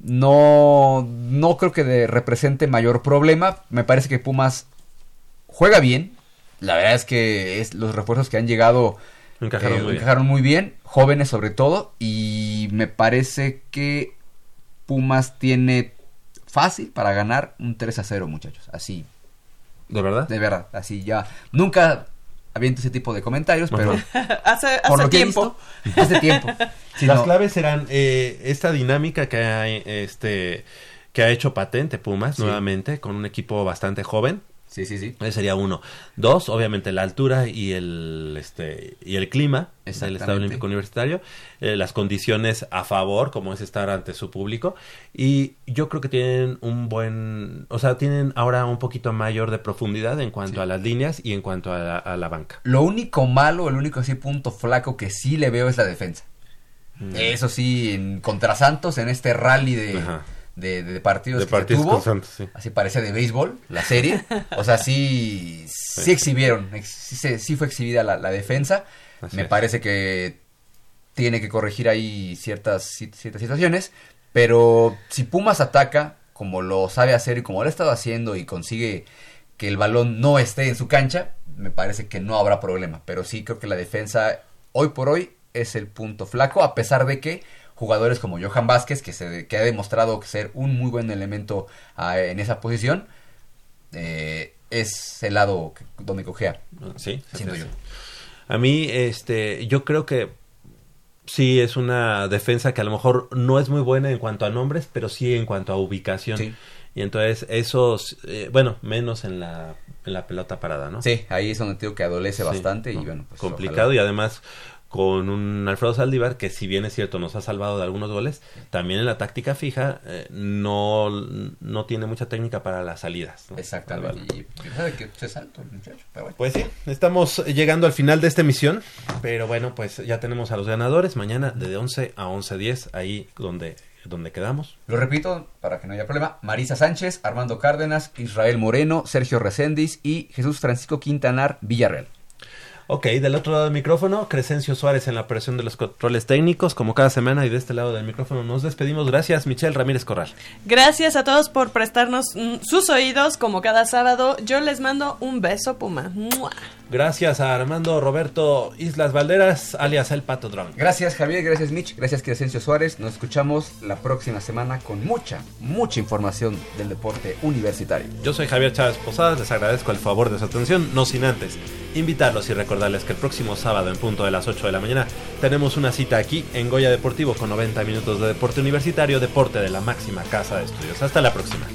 no, no creo que de- represente mayor problema. Me parece que Pumas juega bien. La verdad es que es los refuerzos que han llegado Encajaron eh, muy bien. muy bien, jóvenes sobre todo, y me parece que Pumas tiene fácil para ganar un 3 a 0, muchachos. Así, ¿De verdad? de verdad, así ya. Nunca aviento ese tipo de comentarios, pero hace por hace lo que he tiempo. visto, hace tiempo. Las no, claves serán eh, esta dinámica que ha, este, que ha hecho patente Pumas Sí. nuevamente con un equipo bastante joven. Sí, sí, sí. Ese sería uno. Dos, obviamente la altura y el este y el clima del. Estado Olímpico Universitario, eh, las condiciones a favor, como es estar ante su público y yo creo que tienen un buen, o sea, tienen ahora un poquito mayor de profundidad en cuanto Sí. a las líneas y en cuanto a la, a la banca. Lo único malo, el único así punto flaco que sí le veo es la defensa. Mm. Eso sí, en, contra Santos, en este rally de, Ajá. De, de partidos De que partidos tuvo, sí. así parecía de béisbol, la serie. O sea, sí, sí exhibieron, ex- sí, fue exhibida la, la defensa. Así Me es. parece que tiene que corregir ahí ciertas, ci- ciertas situaciones, pero si Pumas ataca como lo sabe hacer y como lo ha estado haciendo y consigue que el balón no esté en su cancha, me parece que no habrá problema. Pero sí creo que la defensa hoy por hoy es el punto flaco, a pesar de que jugadores como Johan Vázquez, que, se, que ha demostrado ser un muy buen elemento ah, en esa posición, eh, es el lado donde cojea. Sí, Siento yo. A mí, este, yo creo que sí es una defensa que a lo mejor no es muy buena en cuanto a nombres, pero sí en cuanto a ubicación. Sí. Y entonces esos, eh, bueno, menos en la, en la pelota parada, ¿no? Sí, ahí es donde digo que adolece Sí, bastante y ¿no? bueno, pues, complicado ojalá. y además con un Alfredo Saldívar que si bien es cierto nos ha salvado de algunos goles, también en la táctica fija eh, no, no tiene mucha técnica para las salidas. ¿no? Exactamente. Y y sabe que es alto el muchacho, pero bueno. Pues sí, estamos llegando al final de esta emisión, pero bueno, pues ya tenemos a los ganadores mañana de 11 a 11.10, ahí donde, donde quedamos. Lo repito para que no haya problema. Marisa Sánchez, Armando Cárdenas, Israel Moreno, Sergio Reséndiz y Jesús Francisco Quintanar Villarreal. Ok, del otro lado del micrófono, Crescencio Suárez en la operación de los controles técnicos, como cada semana, y de este lado del micrófono nos despedimos. Gracias, Michelle Ramírez Corral. Gracias a todos por prestarnos mm, sus oídos como cada sábado. Yo les mando un beso, Puma. ¡Mua! Gracias a Armando Roberto Islas Valderas, alias El Pato Drum. Gracias Javier, gracias Mitch, gracias Crescencio Suárez. Nos escuchamos la próxima semana con mucha, mucha información del deporte universitario. Yo soy Javier Chávez Posadas, les agradezco el favor de su atención, no sin antes invitarlos y recordarles que el próximo sábado en punto de las 8 de la mañana tenemos una cita aquí en Goya Deportivo con 90 minutos de deporte universitario, deporte de la máxima casa de estudios. Hasta la próxima.